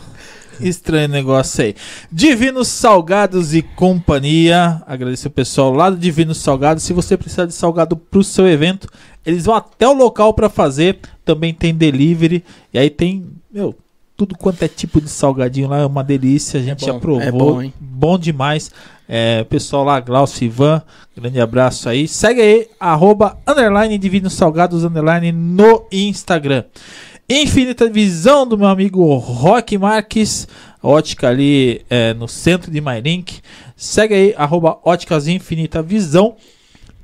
estranho o negócio aí. Divinos Salgados e Companhia. Agradecer o pessoal lá do Divinos Salgados. Se você precisar de salgado pro seu evento, eles vão até o local pra fazer. Também tem delivery. E aí tem, meu, tudo quanto é tipo de salgadinho lá. É uma delícia. A gente bom, já provou. é bom, hein? Bom demais. É, pessoal lá, Glaucio Ivan, grande abraço aí. Segue aí, arroba, underline, Divinos Salgados, underline, no Instagram. Infinita Visão do meu amigo Rock Marques, ótica ali é, no centro de MyLink. Segue aí, arroba, óticas Infinita Visão.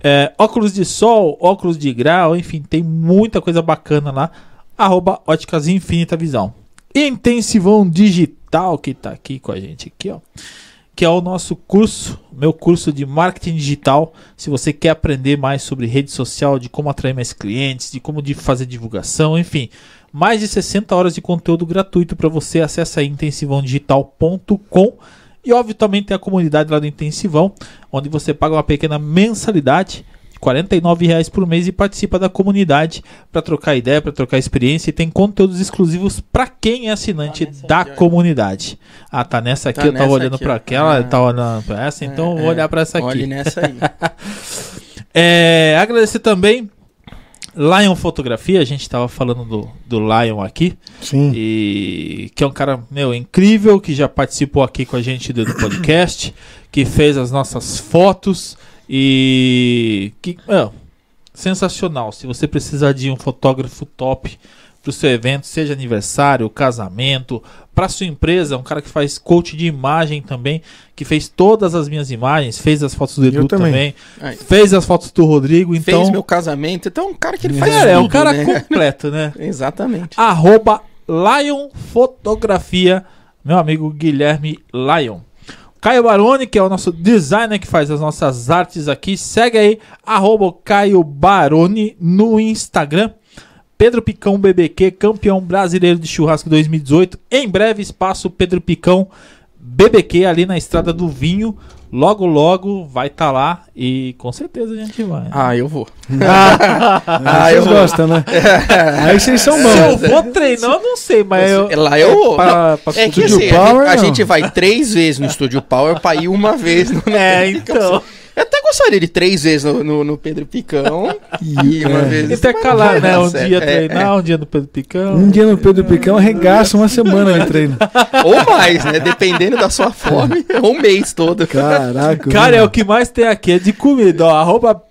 É, óculos de sol, óculos de grau, enfim, tem muita coisa bacana lá. Arroba, óticas Infinita Visão. Intensivão Digital, que tá aqui com a gente aqui, ó que é o nosso curso, meu curso de marketing digital. Se você quer aprender mais sobre rede social, de como atrair mais clientes, de como de fazer divulgação, enfim, mais de 60 horas de conteúdo gratuito para você. Acesse aí intensivãodigital.com e óbvio também tem a comunidade lá do Intensivão, onde você paga uma pequena mensalidade 49 reais por mês e participa da comunidade para trocar ideia, para trocar experiência e tem conteúdos exclusivos para quem é assinante Tá da aqui, comunidade. Ah, tá nessa aqui, Tá eu tava nessa olhando para aquela, Ah. tá olhando para essa, então eu vou É, olhar para essa aqui. Olhe nessa aí. É, agradecer também Lion Fotografia, a gente tava falando do, do Lion aqui, Sim. e que é um cara, meu, incrível, que já participou aqui com a gente do, do podcast, que fez as nossas fotos e que, meu, sensacional. Se você precisar de um fotógrafo top para o seu evento, seja aniversário, casamento, para sua empresa, um cara que faz coach de imagem também, que fez todas as minhas imagens, fez as fotos do Eu Edu também. também, Aí, fez as fotos do Rodrigo, então Fez meu casamento. Então é um cara que ele faz Cara, é um tudo, cara né? completo, né? Exatamente. Arroba Lion Fotografia, meu amigo Guilherme Lion. Caio Baroni, que é o nosso designer que faz as nossas artes aqui, segue aí, arroba Caio Baroni no Instagram. Pedro Picão BBQ, campeão brasileiro de churrasco 2018. Em breve, espaço Pedro Picão BBQ ali na Estrada do Vinho. Logo, logo vai estar lá e com certeza a gente vai. Ah, eu vou. Ah, eu vocês vou. gostam, né? Aí vocês são Se bons. eu vou treinar, eu não sei, mas eu. Lá eu vou. pra- pra É que Estúdio assim, a Power, gente- a, gente vai três vezes no Estúdio Power pra ir uma vez no. É, então. Eu até gostaria de três vezes no, no, no Pedro Picão e uma É. vez. Intercalar, né? Um certo. dia É, treinar, um dia no Pedro Picão. Um dia no Pedro Picão arregaça uma semana de treino. Ou mais, né? Dependendo da sua fome, ou um mês todo. Caraca. Cara, é viu? o que mais tem aqui é de comida, ó. Arroba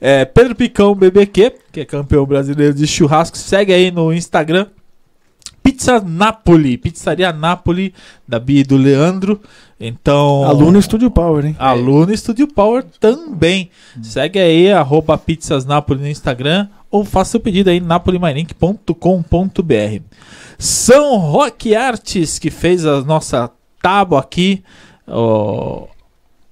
é, Pedro Picão BBQ, que é campeão brasileiro de churrasco. Segue aí no Instagram. Pizza Napoli, Pizzaria Napoli, da Bia e do Leandro. Então. Aluno Estúdio Power, hein? Aluno Estúdio Power também. Segue aí, arroba Pizzas Napoli no Instagram ou faça seu pedido aí napolimarink.com.br. São Rock Arts, que fez a nossa tábua aqui, ó,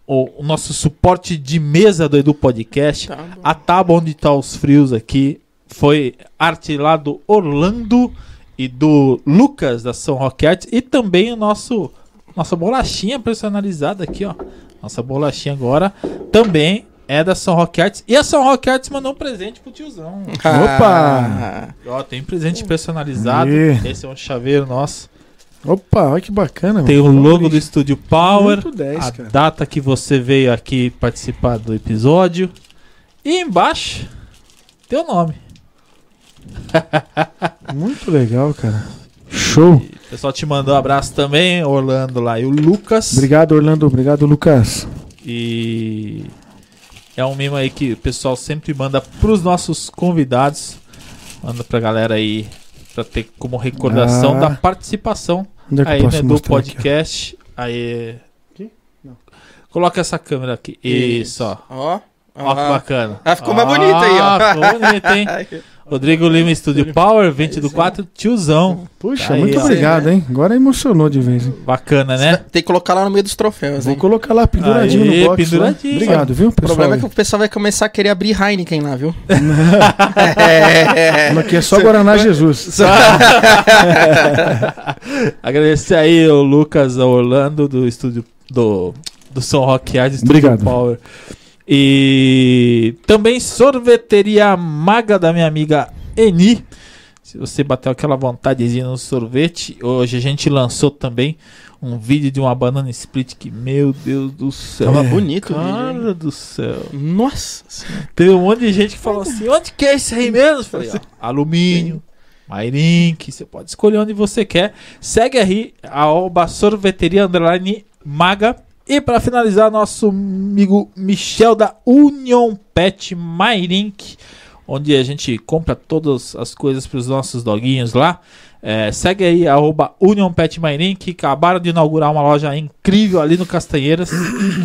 o, o nosso suporte de mesa do Edu Podcast. Tá. A tábua onde tá os frios aqui foi arte lá do Orlando e do Lucas da São Rock Arts e também o nosso nossa bolachinha personalizada aqui, ó. Nossa bolachinha agora também é da São Rock Arts e a São Rock Arts mandou um presente pro tiozão. Opa! Ó, tem presente personalizado. Aê. Esse é um chaveiro nosso. Opa, olha que bacana. Tem o mano. logo do Estúdio Power, Muito 10, a cara. data que você veio aqui participar do episódio e embaixo tem o nome. Muito legal, cara. Show. O pessoal te mandou um abraço também, Orlando lá e o Lucas. Obrigado, Orlando. Obrigado, Lucas. E é um mimo aí que o pessoal sempre manda pros nossos convidados. Manda pra galera aí pra ter como recordação Ah. da participação é aí né, do mostrar aqui, podcast. aí Coloca essa câmera aqui. Isso, ó. Ó. Ó que Ah. bacana. Ah, ficou mais bonito aí, ó. Ah, Ficou bonito, hein? Rodrigo Lima Estúdio Power, 20 do 4, tiozão. Puxa, Tá aí, muito ó. obrigado, hein? Agora emocionou de vez. hein? Bacana, né? Tem que colocar lá no meio dos troféus, Vou hein? colocar lá penduradinho Aê, no box. penduradinho. lá. Obrigado, viu, O pessoal? problema é que o pessoal vai começar a querer abrir Heineken lá, viu? é. Aqui é só Guaraná Jesus. Agradecer aí o Lucas Orlando do estúdio do, do Som Rock Art Estúdio Obrigado. Power. E também sorveteria maga da minha amiga Eni. Se você bateu aquela vontadezinha no sorvete, hoje a gente lançou também um vídeo de uma banana split que, meu Deus do céu. Tava bonito o vídeo, Cara do céu. Nossa. Teve um monte de gente que falou assim: onde que é isso aí mesmo? Falei, ó, alumínio, Mairink, você pode escolher onde você quer. Segue aí a Oba Sorveteria Underline Maga. E para finalizar, nosso amigo Michel da Union Pet Mairink, onde a gente compra todas as coisas para os nossos doguinhos lá. É, segue aí, arroba Union Pet que acabaram de inaugurar uma loja incrível ali no Castanheiras.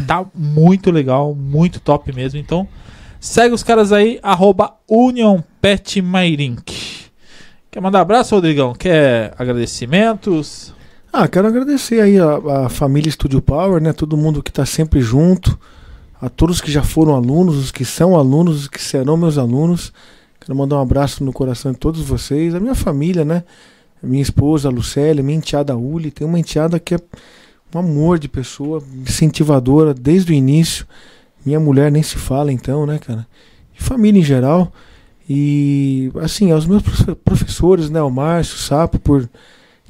tá muito legal, muito top mesmo. Então, segue os caras aí, arroba Union Pet. Quer mandar abraço, Rodrigão? Quer agradecimentos? Ah, quero agradecer aí a, a família Studio Power, né? Todo mundo que está sempre junto, a todos que já foram alunos, os que são alunos, os que serão meus alunos. Quero mandar um abraço no coração de todos vocês, a minha família, né? Minha esposa, a Lucélia, minha enteada Uli, tem uma enteada que é um amor de pessoa, incentivadora desde o início. Minha mulher nem se fala então, né, cara? E família em geral. E assim, aos meus profe- professores, né, o Márcio, o Sapo, por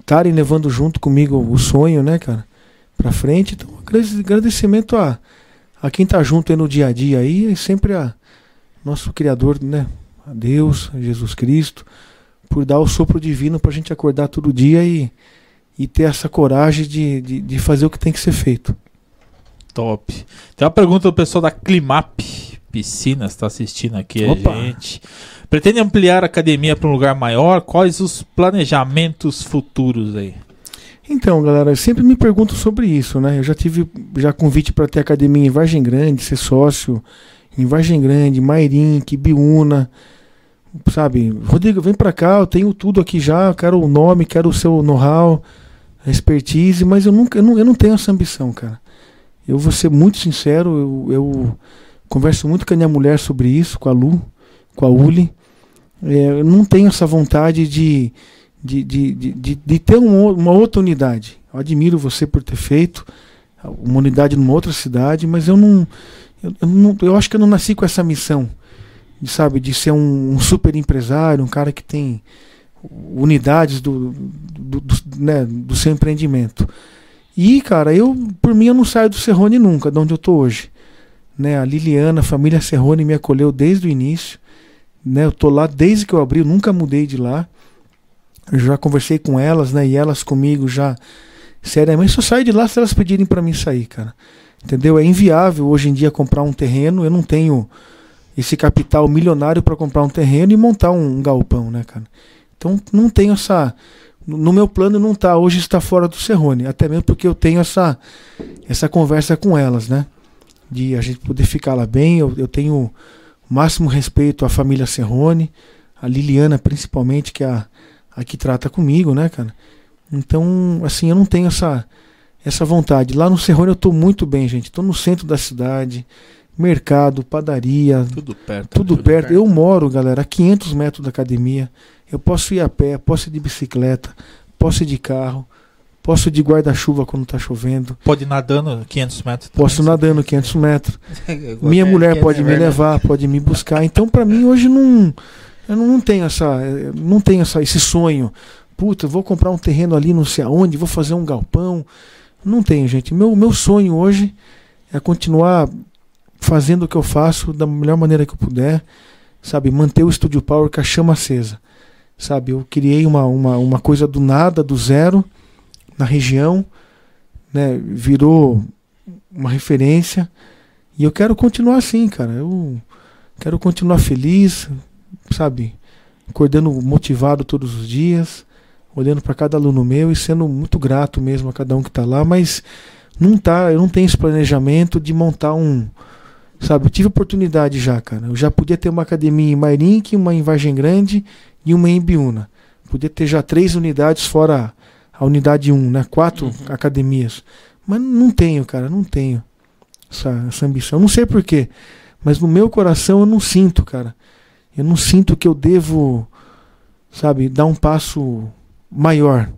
estarem levando junto comigo o sonho, né, cara, pra frente. Então, agrade- agradecimento a, a quem tá junto no dia a dia aí, e sempre a nosso Criador, né, a Deus, a Jesus Cristo, por dar o sopro divino pra gente acordar todo dia e, e ter essa coragem de, de, de fazer o que tem que ser feito. Top. Tem uma pergunta do pessoal da Climap Piscinas, está assistindo aqui Opa. a gente. Pretende ampliar a academia para um lugar maior? Quais os planejamentos futuros aí? Então, galera, eu sempre me pergunto sobre isso, né? Eu já tive já convite para ter academia em Vargem Grande, ser sócio em Vargem Grande, Mairink, Biúna, sabe? Rodrigo, vem para cá, eu tenho tudo aqui já, quero o nome, quero o seu know-how, a expertise, mas eu nunca, eu não, eu não tenho essa ambição, cara. Eu vou ser muito sincero, eu, eu converso muito com a minha mulher sobre isso, com a Lu, com a Uli. É, eu não tenho essa vontade de de, de, de, de, ter um uma outra unidade. Eu admiro você por ter feito uma unidade numa outra cidade, mas eu não. Eu, eu não, eu acho que eu não nasci com essa missão de, sabe, de ser um, um super empresário, um cara que tem unidades do, do, do, né, do seu empreendimento. E, cara, eu, por mim, eu não saio do Serrone nunca, de onde eu tô hoje. Né, a Liliana, a família Serrone me acolheu desde o início. Né, eu tô lá desde que eu abri, eu nunca mudei de lá. Eu já conversei com elas, né? E elas comigo já. Seriamente, só saio de lá se elas pedirem para mim sair, cara. Entendeu? É inviável hoje em dia comprar um terreno. Eu não tenho esse capital milionário para comprar um terreno e montar um, um galpão, né, cara? Então não tenho essa. No meu plano não tá. Hoje está fora do Serrone. Até mesmo porque eu tenho essa, essa conversa com elas, né? De a gente poder ficar lá bem. Eu, eu tenho o máximo respeito à família Serrone, a Liliana principalmente, que é a a que trata comigo, né, cara? Então, assim, eu não tenho essa essa vontade. Lá no Serrone eu tô muito bem, gente. Tô no centro da cidade, mercado, padaria, Tudo perto. tudo, Tudo perto. perto. Eu moro, galera, a 500 metros da academia. Eu posso ir a pé, posso ir de bicicleta, posso ir de carro, posso ir de guarda-chuva quando tá chovendo, Pode ir nadando 500 metros. posso ir também. nadando 500 metros. Igual Minha mulher pode me levar, pode me buscar. Então, pra mim, hoje não. Eu não tenho essa. Não tenho essa, esse sonho. Puta, eu vou comprar um terreno ali não sei aonde, vou fazer um galpão. Não tenho, gente. Meu, meu sonho hoje é continuar fazendo o que eu faço da melhor maneira que eu puder. Sabe, manter o Studio Power com a chama acesa. Sabe, eu criei uma, uma, uma coisa do nada, do zero, na região. Né, virou uma referência. E eu quero continuar assim, cara. Eu quero continuar feliz, sabe? Acordando motivado todos os dias, olhando para cada aluno meu e sendo muito grato mesmo a cada um que está lá, mas não tá, eu não tenho esse planejamento de montar um, sabe, eu tive oportunidade já, cara. Eu já podia ter uma academia em Mairink, uma em Vargem Grande e uma em Biúna. Podia ter já três unidades fora a unidade 1, né? Quatro Uhum. academias. Mas não tenho, cara, não tenho essa, essa ambição. Não sei porquê, mas no meu coração eu não sinto, cara. Eu não sinto que eu devo, sabe, dar um passo maior.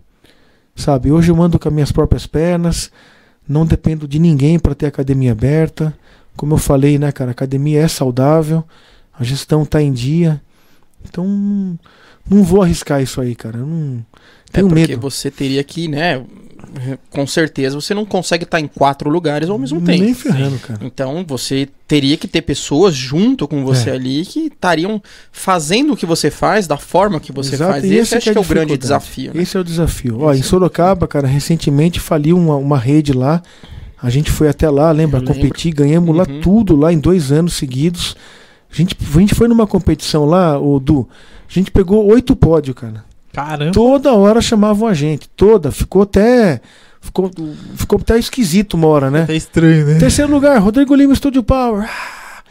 Sabe, hoje eu ando com as minhas próprias pernas, não dependo de ninguém para ter academia aberta. Como eu falei, né, cara, a academia é saudável, a gestão tá em dia. Então, não, não vou arriscar isso aí, cara. Eu não É tenho porque medo. você teria que, né? Com certeza você não consegue estar em quatro lugares ao mesmo tempo. Nem ferrando, cara. Então você teria que ter pessoas junto com você É. ali que estariam fazendo o que você faz, da forma que você Exato, faz. e Esse esse acho que é é o grande desafio. né? Esse é o desafio. Ó, em Sorocaba, cara, recentemente faliu uma, uma rede lá. A gente foi até lá, lembra? Eu lembro. Competir, ganhamos lá Uhum. tudo, lá em dois anos seguidos. A gente, a gente foi numa competição lá, o Du. A gente pegou oito pódios, cara. Caramba. Toda hora chamavam a gente. Toda. Ficou até. Ficou, ficou até esquisito uma hora, né? Tá estranho, né? Terceiro lugar, Rodrigo Lima Studio Power. Ah!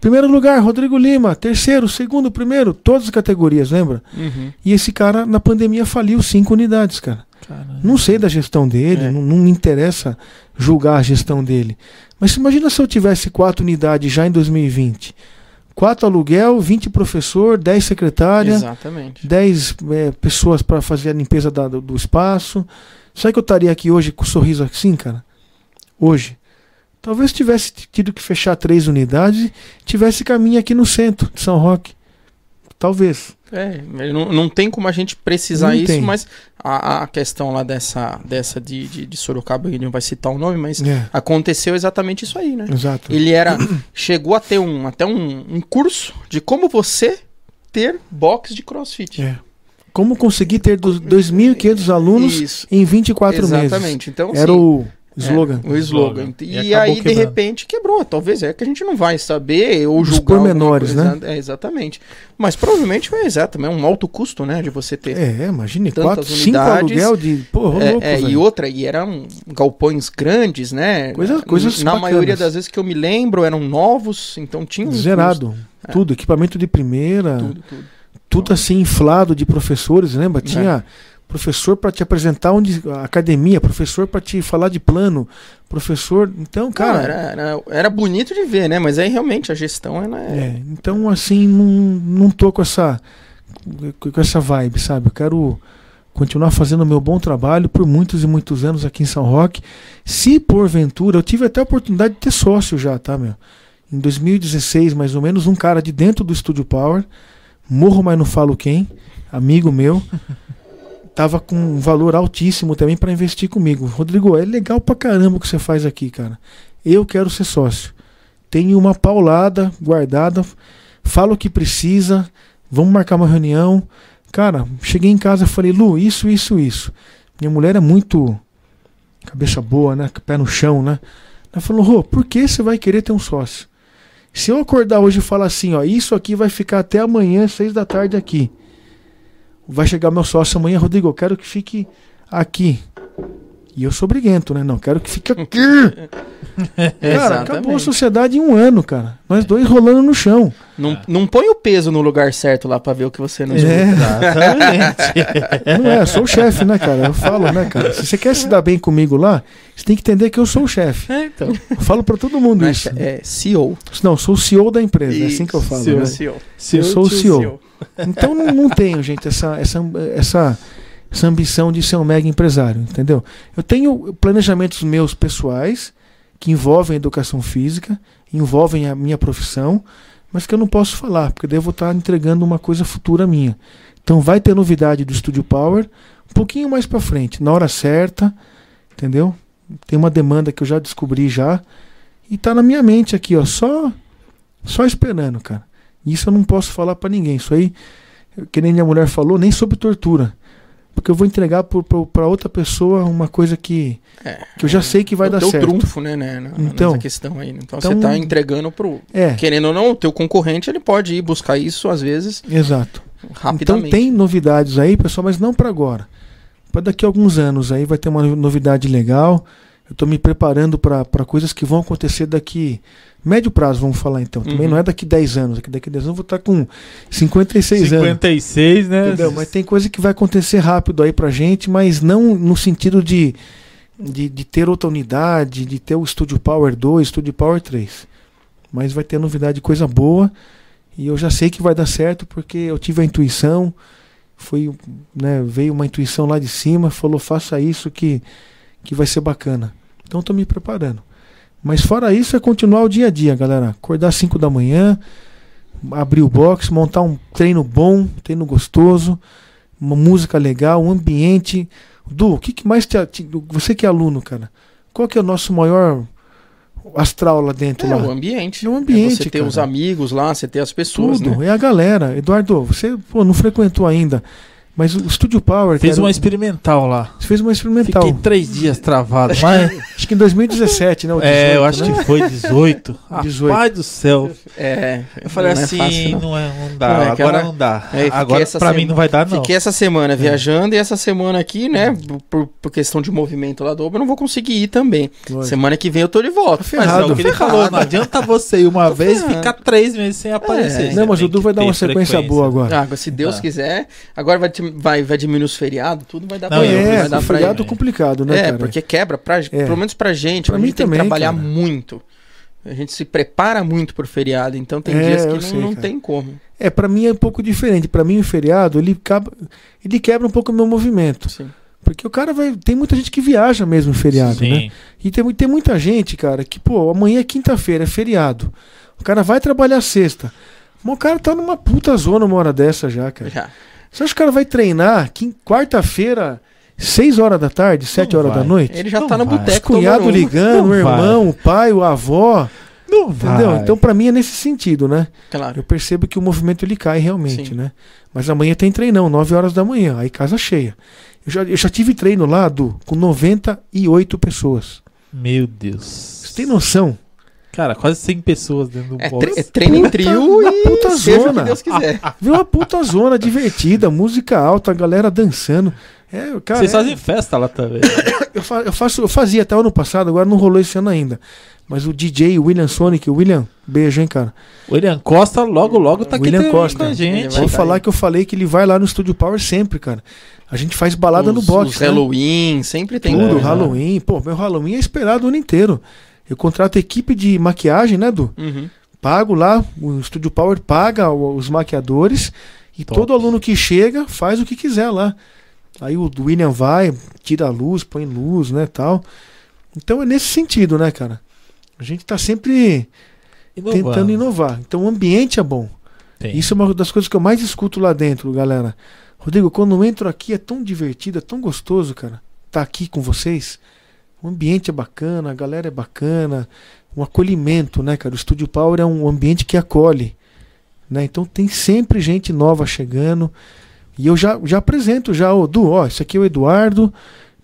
Primeiro lugar, Rodrigo Lima. Terceiro, segundo, primeiro. Todas as categorias, lembra? Uhum. E esse cara, na pandemia, faliu cinco unidades, cara. Caramba. Não sei da gestão dele, É. não, não me interessa julgar a gestão dele. Mas imagina se eu tivesse quatro unidades já em 2020. Quatro aluguel, 20 professor, 10 secretária, Exatamente. 10 é, pessoas para fazer a limpeza da- do, do espaço. Sabe que eu estaria aqui hoje com um sorriso assim, cara? Hoje. Talvez tivesse tido que fechar três unidades e tivesse caminho aqui no centro de São Roque. Talvez. É, não, não tem como a gente precisar Não isso, tem. mas a, a questão lá dessa, dessa de, de, de Sorocaba, ele não vai citar o nome, mas É, aconteceu exatamente isso aí, né? exato. Ele era. chegou a ter um, até um, um curso de como você ter box de crossfit. É. Como conseguir ter dos 2.500 alunos Isso. em 24 meses? Exatamente. Então, Era assim, o slogan. É, o slogan. E E, aí, de quebrando. repente, quebrou. Talvez é que a gente não vai saber ou Os julgar. pormenores, alguma né? É, exatamente. Mas provavelmente foi exato, é um alto custo, né? De você ter. É, imagine, Tantas 4, 5 unidades. aluguel de. Pô, É, louco, é, e outra, e eram galpões grandes, né? Coisas- coisas Na bacanas. maioria das vezes que eu me lembro, eram novos, então tinha um Zerado. Tudo, equipamento de primeira. custo, Tudo, tudo. Tudo assim inflado de professores, lembra? Tinha professor para te apresentar onde a academia, professor para te falar de plano, professor. Então, Cara, cara, era, era, era bonito de ver, né? Mas aí realmente a gestão ela é. é, então assim não, não tô com essa com essa vibe, sabe? Eu quero continuar fazendo o meu bom trabalho por muitos e muitos anos aqui em São Roque. Se porventura, eu tive até a oportunidade de ter sócio já, tá, meu? Em 2016, mais ou menos, um cara de dentro do Studio Power, morro, mas não falo quem, amigo meu, tava com um valor altíssimo também para investir comigo. Rodrigo, é legal pra caramba o que você faz aqui, cara. Eu quero ser sócio. Tenho uma paulada guardada, falo o que precisa, vamos marcar uma reunião. Cara, cheguei em casa e falei, Lu, isso, isso, isso. Minha mulher é muito cabeça boa, né? Pé no chão, né? Ela falou, Rô, por que você vai querer ter um sócio? Se eu acordar hoje e falar assim, ó, isso aqui vai ficar até amanhã, seis da tarde aqui. Vai chegar meu sócio amanhã, Rodrigo, eu quero que fique aqui. E eu sou briguento, né? Não, quero que fique aqui. Cara, acabou a sociedade em um ano, cara. Nós dois rolando no chão. Não, não põe o peso no lugar certo lá pra ver o que você não É. Exatamente. Não é, eu sou o chefe, né, cara? Eu falo, né, cara? Se você quer se dar bem comigo lá, você tem que entender que eu sou o chefe. É, então. Eu falo pra todo mundo Mas isso. é CEO. Não, sou o CEO da empresa, é assim que eu falo. CEO. né? CEO. Eu sou o CEO. Então não, não tenho, gente, essa, essa, essa, essa ambição de ser um mega empresário, entendeu? Eu tenho planejamentos meus pessoais que envolvem a educação física, envolvem a minha profissão, mas que eu não posso falar, porque vou estar entregando uma coisa futura minha. Então vai ter novidade do Studio Power um pouquinho mais para frente, na hora certa, entendeu? Tem uma demanda que eu já descobri já e tá na minha mente aqui, ó, só só esperando, cara. Isso eu não posso falar pra ninguém. Isso aí, que nem minha mulher falou, nem sobre tortura. Porque eu vou entregar pra outra pessoa uma coisa que, É. que eu já sei que vai dar teu certo. trunfo, né, né na- Então. nessa questão aí. Então, Então- você tá entregando pro. É, Querendo ou não, o teu concorrente ele pode ir buscar isso às vezes exato. Então rapidamente. tem novidades aí, pessoal, mas não pra agora. Para daqui a alguns anos aí vai ter uma novidade legal. Eu tô me preparando para coisas que vão acontecer daqui. Médio prazo, vamos falar então. Também Uhum. não é daqui 10 anos. Daqui, daqui 10 anos eu vou estar com 56 anos. 56, né? Entendeu? Mas tem coisa que vai acontecer rápido aí pra gente, mas não no sentido de, de, de ter outra unidade, de ter o Studio Power 2, Studio Power 3. Mas vai ter novidade, coisa boa. E eu já sei que vai dar certo porque eu tive a intuição. Foi, né, veio uma intuição lá de cima, falou: faça isso que, que vai ser bacana. Então estou me preparando. Mas fora isso é continuar o dia a dia, galera. Acordar às 5 da manhã, abrir o box, montar um treino bom, treino gostoso, uma música legal, um ambiente. Du, o que, que mais te, te- Você que é aluno, cara, qual que é o nosso maior astral lá dentro? É lá? o ambiente. É o ambiente, você ter cara. os amigos lá, você ter as pessoas, Tudo, né? é a galera. Eduardo, você pô, não frequentou ainda, mas o Studio Power. Fez cara, uma experimental lá. Você fez uma experimental. Fiquei três dias travado. Mas, Acho que em 2017, né? o é, eu 18, acho né? que foi 18. 18. Rapaz do céu. É. Eu falei não é assim, fácil, não. não, é, não dá. Não, é agora não dá. É, agora essa pra sema- mim não vai dar, não. Fiquei essa semana viajando e essa semana aqui, né, por, por questão de movimento lá do Oba, eu não vou conseguir ir também. Lógico. Semana que vem eu tô de volta. Tá Mas ferrado. é o que ele Ferrado. falou, não adianta você ir uma vez e ficar três meses sem aparecer. É. Não, mas o Du vai dar uma sequência frequência. boa agora. Ah, se Deus Tá. quiser. Agora vai, te- vai, vai diminuir os feriados, tudo vai dar Não, pra eu- ir. é, vai dar o pra ir. feriado complicado, né, É, cara? porque quebra, pra, pelo menos pra gente, Pra a gente tem também, que trabalhar cara. muito. A gente se prepara muito pro feriado, então tem É, dias que não, sei, não tem como. É, pra mim é um pouco diferente. Pra mim o feriado, ele, acaba, ele quebra um pouco o meu movimento. Sim. Porque o cara vai. Tem muita gente que viaja mesmo em feriado, né? Sim. E tem, tem muita gente, cara, que, pô, amanhã é quinta-feira, é feriado. O cara vai trabalhar sexta. Mas o cara tá numa puta zona uma hora dessa já, cara. Já. Você acha que o cara vai treinar quarta-feira, 6 horas da tarde, 7 Não horas da vai. noite? Ele já Não tá no vai. Os boteco cunhado tomando um. ligando, Não o irmão, o pai, o avó. Não Entendeu? vai. Então, pra mim é nesse sentido, né? Claro. Eu percebo que o movimento ele cai realmente, Sim. né? Mas amanhã tem treinão, 9 horas da manhã, aí casa cheia. Eu já, eu já tive treino lá, Du, com 98 pessoas. Meu Deus. Você tem noção? Cara, quase 100 pessoas dentro do É, box. tre- é treino em trio e puta seja o zona. que Deus quiser. Viu uma puta zona divertida, música alta, a galera dançando. É, cara, Vocês é- fazem festa lá também. eu, fa- eu faço, eu fazia até o ano passado, agora não rolou esse ano ainda. Mas o DJ William Sonic, o William, beijo, hein, cara. William Costa logo, logo tá aqui William também Costa. com a gente. Vou tá falar que eu falei que ele vai lá no Studio Power sempre, cara. A gente faz balada no Os- box. Os né? Halloween, sempre tem Tudo. Halloween. Pô, meu Halloween é esperado o ano inteiro. Eu contrato equipe de maquiagem, né, Du? Uhum. Pago lá, o Studio Power paga os maquiadores e Top. todo aluno que chega faz o que quiser lá. Aí o William vai, tira a luz, põe luz, né, tal. Então é nesse sentido, né, cara? A gente tá sempre Inovando. tentando inovar. Então o ambiente é bom. Tem. Isso é uma das coisas que eu mais escuto lá dentro, galera. Rodrigo, quando eu entro aqui é tão divertido, é tão gostoso, cara. Tá aqui com vocês. O ambiente é bacana, a galera é bacana. Um acolhimento, né, cara? O Studio Power é um ambiente que acolhe. Né? Então tem sempre gente nova chegando. E eu já, já apresento já, o Du, ó, esse aqui é o Eduardo.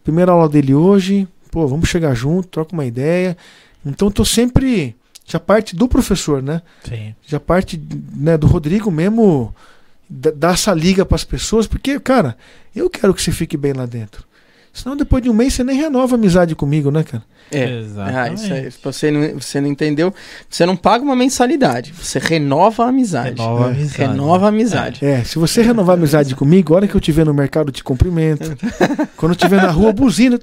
Primeira aula dele hoje. Pô, vamos chegar junto, troca uma ideia. Então eu tô sempre. Já parte do professor, né? Sim. já parte né, do Rodrigo mesmo da- dar essa liga para as pessoas, porque, cara, eu quero que você fique bem lá dentro. Senão depois de um mês você nem renova a amizade comigo, né, cara? É. Exatamente. Ah, isso aí, se você não, você não entendeu, você não paga uma mensalidade, você renova a amizade. Renova a É. amizade. Renova a amizade. É, se você renovar a amizade comigo, a hora que eu estiver no mercado, eu te cumprimento. Quando eu estiver na rua, buzina.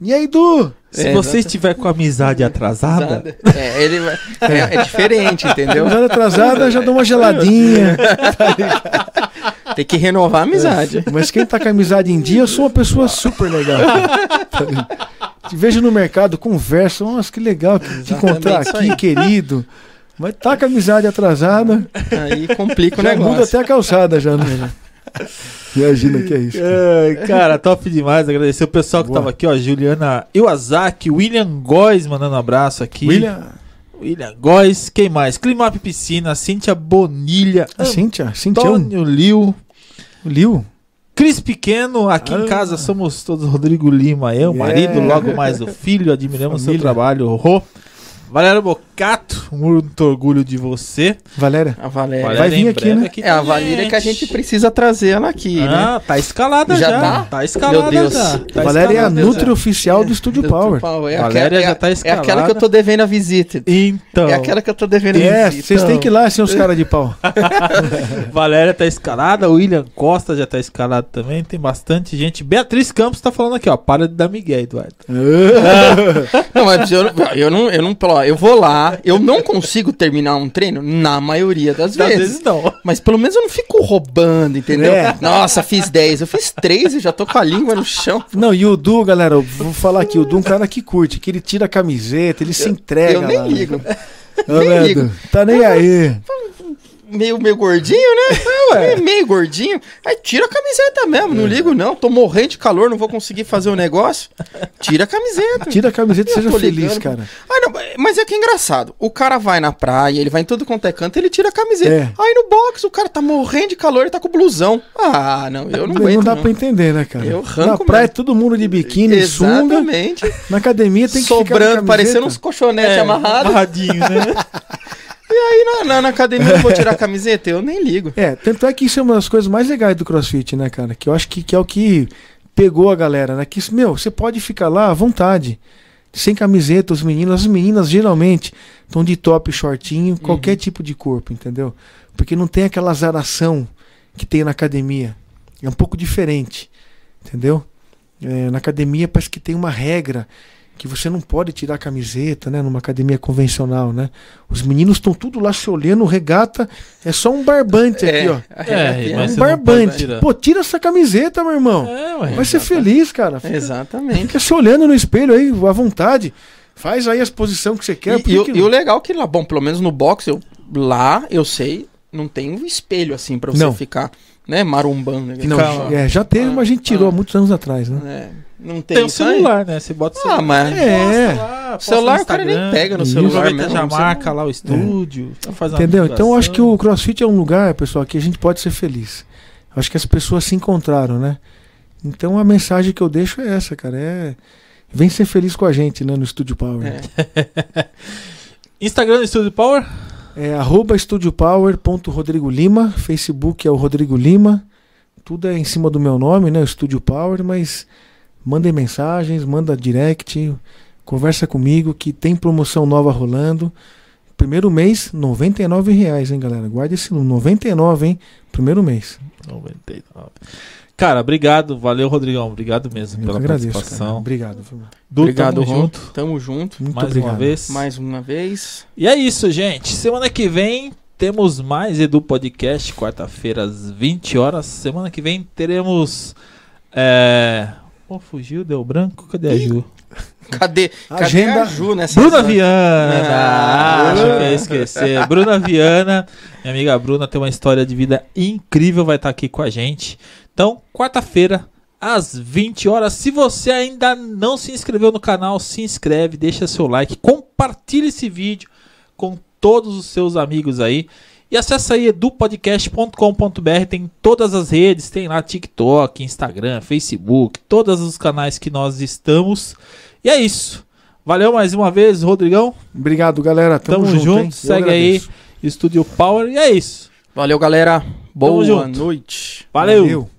E aí, Du? Se É, você exato. estiver com a amizade atrasada, É, ele vai- é, é diferente, entendeu? Amizade atrasada, já dou uma geladinha. Tem que renovar a amizade. Mas quem tá com a amizade em dia, eu sou uma pessoa super legal. Te vejo no mercado, conversa. Nossa, que legal te Exatamente encontrar aqui, querido. Mas tá com a amizade atrasada, Aí complica o já muda negócio. até a calçada já, né? Imagina que é isso. Ai, cara, top demais. Agradecer o pessoal que Boa. tava aqui, ó. Juliana Iwasaki, William Góes mandando um abraço aqui. William, William Góes, quem mais? Climap Piscina, Cíntia Bonilha, a Cíntia, Cíntia, o Antônio Liu, Liu. Cris Pequeno. Aqui em Ah. casa somos todos Rodrigo Lima, eu, Yeah. marido, logo mais o filho. Admiramos seu Família. trabalho, Rô. Valério Bo Cato, muito orgulho de você. Valéria, A Valéria. Vai vir aqui, né? É a Valéria que a gente precisa trazer ela aqui, né? Ah, tá escalada já. Já tá? tá? escalada Meu Deus. já. Tá Valéria é a escalada Nutri oficial do Estúdio Do Power. É, Valéria aquela, já é- tá é aquela escalada. que eu tô devendo a visita. Então, É aquela que eu tô devendo a É, visita. vocês têm que ir lá, seus caras de pau. Valéria tá escalada, William Costa já tá escalado também, tem bastante gente. Beatriz Campos tá falando aqui, ó, para de dar migué, Eduardo. Não, mas eu, eu não, eu não, eu vou lá, eu não consigo terminar um treino na maioria das Às vezes. vezes não. Mas pelo menos eu não fico roubando, entendeu? É. Nossa, fiz 10, eu fiz 3 e já tô com a língua no chão. Não, e o Du, galera, eu vou falar aqui, o Du é um cara que curte, que ele tira a camiseta, ele se entrega. eu nem lá, né? ligo. Ô, nem ligo. Tá nem aí. Meio, meio gordinho, né? É, meio gordinho. Aí tira a camiseta mesmo, não ligo não. Tô morrendo de calor, não vou conseguir fazer o negócio. Tira a camiseta. Tira a camiseta e seja feliz, ligando. cara. Ah, não, mas é que é engraçado. O cara vai na praia, ele vai em tudo quanto é canto, ele tira a camiseta. É. Aí no box, o cara tá morrendo de calor, ele tá com blusão. Ah, não, eu não Não, aguento. dá não. pra entender, né, cara? Eu Na arranco praia, mesmo. todo mundo de biquíni, sunga. Exatamente. Na academia tem que ficar de Sobrando, parecendo uns colchonetes amarrados. amarradinho, né? E aí na, na, na academia eu não vou tirar a camiseta? Eu nem ligo. É, tanto é que isso é uma das coisas mais legais do CrossFit, né, cara? Que eu acho que, que é o que pegou a galera, né? Que, meu, você pode ficar lá à vontade. Sem camiseta, os meninos, as meninas geralmente estão de top, shortinho, qualquer tipo de corpo, entendeu? Porque não tem aquela azaração que tem na academia. É um pouco diferente, entendeu? É, na academia parece que tem uma regra que você não pode tirar a camiseta, né? Numa academia convencional, né? Os meninos estão tudo lá se olhando, regata, é só um barbante aqui, ó. É, é, um não barbante. Pô, tira essa camiseta, meu irmão. É, ué. Vai ser feliz, cara. Fica, Exatamente. fica se olhando no espelho aí, à vontade. Faz aí as posições que você quer. E, e que o- que e o legal é que lá, bom, pelo menos no box, eu, lá eu sei, não tem um espelho assim pra você Não. ficar, né, marumbando. né? não, Calma. é, já teve, mas a gente tirou Ah. há muitos anos atrás, né? É, não tem, Tem o celular, né? Você bota o Ah, celular. mas É. Lá, posta celular o cara nem pega no Isso. celular mesmo. já marca lá o estúdio. já faz uma Entendeu? Então eu acho que o. CrossFit é um lugar, pessoal, que a gente pode ser feliz. Eu acho que as pessoas se encontraram, né? Então a mensagem que eu deixo é essa, cara. É. Vem ser feliz com a gente, né? No Estúdio Power. É. Instagram do Estúdio Power? É arroba estudiopower.rodrigo Lima, Facebook é o Rodrigo Lima, tudo é em cima do meu nome, né? Estúdio Power, mas mandem mensagens, manda direct, conversa comigo que tem promoção nova rolando. Primeiro mês, 99 reais, hein, galera? Guarda esse número, 99, hein? Primeiro mês. 99. Cara, obrigado. Valeu, Rodrigão. Obrigado mesmo Eu pela agradeço, cara. participação. Obrigado. viu? Du, Obrigado, tamo Ron. junto. Tamo junto. Muito mais obrigado. uma vez. Mais uma vez. E é isso, gente. Semana que vem temos mais Edu Podcast, quarta-feira às 20 horas. Semana que vem teremos. É... Pô, fugiu, deu branco? Cadê a Ju? Cadê, cadê Agenda- a Ju nessa Bruna história? Viana! Ah, que eu esquecer. Bruna Viana, minha amiga Bruna, tem uma história de vida incrível, vai estar aqui com a gente. Então, quarta-feira, às 20 horas. Se você ainda não se inscreveu no canal, se inscreve, deixa seu like, compartilha esse vídeo com todos os seus amigos aí. E acessa aí edupodcast.com.br, tem todas as redes, tem lá TikTok, Instagram, Facebook, todos os canais que nós estamos. E é isso. Valeu mais uma vez, Rodrigão. Obrigado, galera. Tamo, Tamo junto. junto, segue aí. Estúdio Power. E é isso. Valeu, galera. Boa noite. Valeu. Valeu.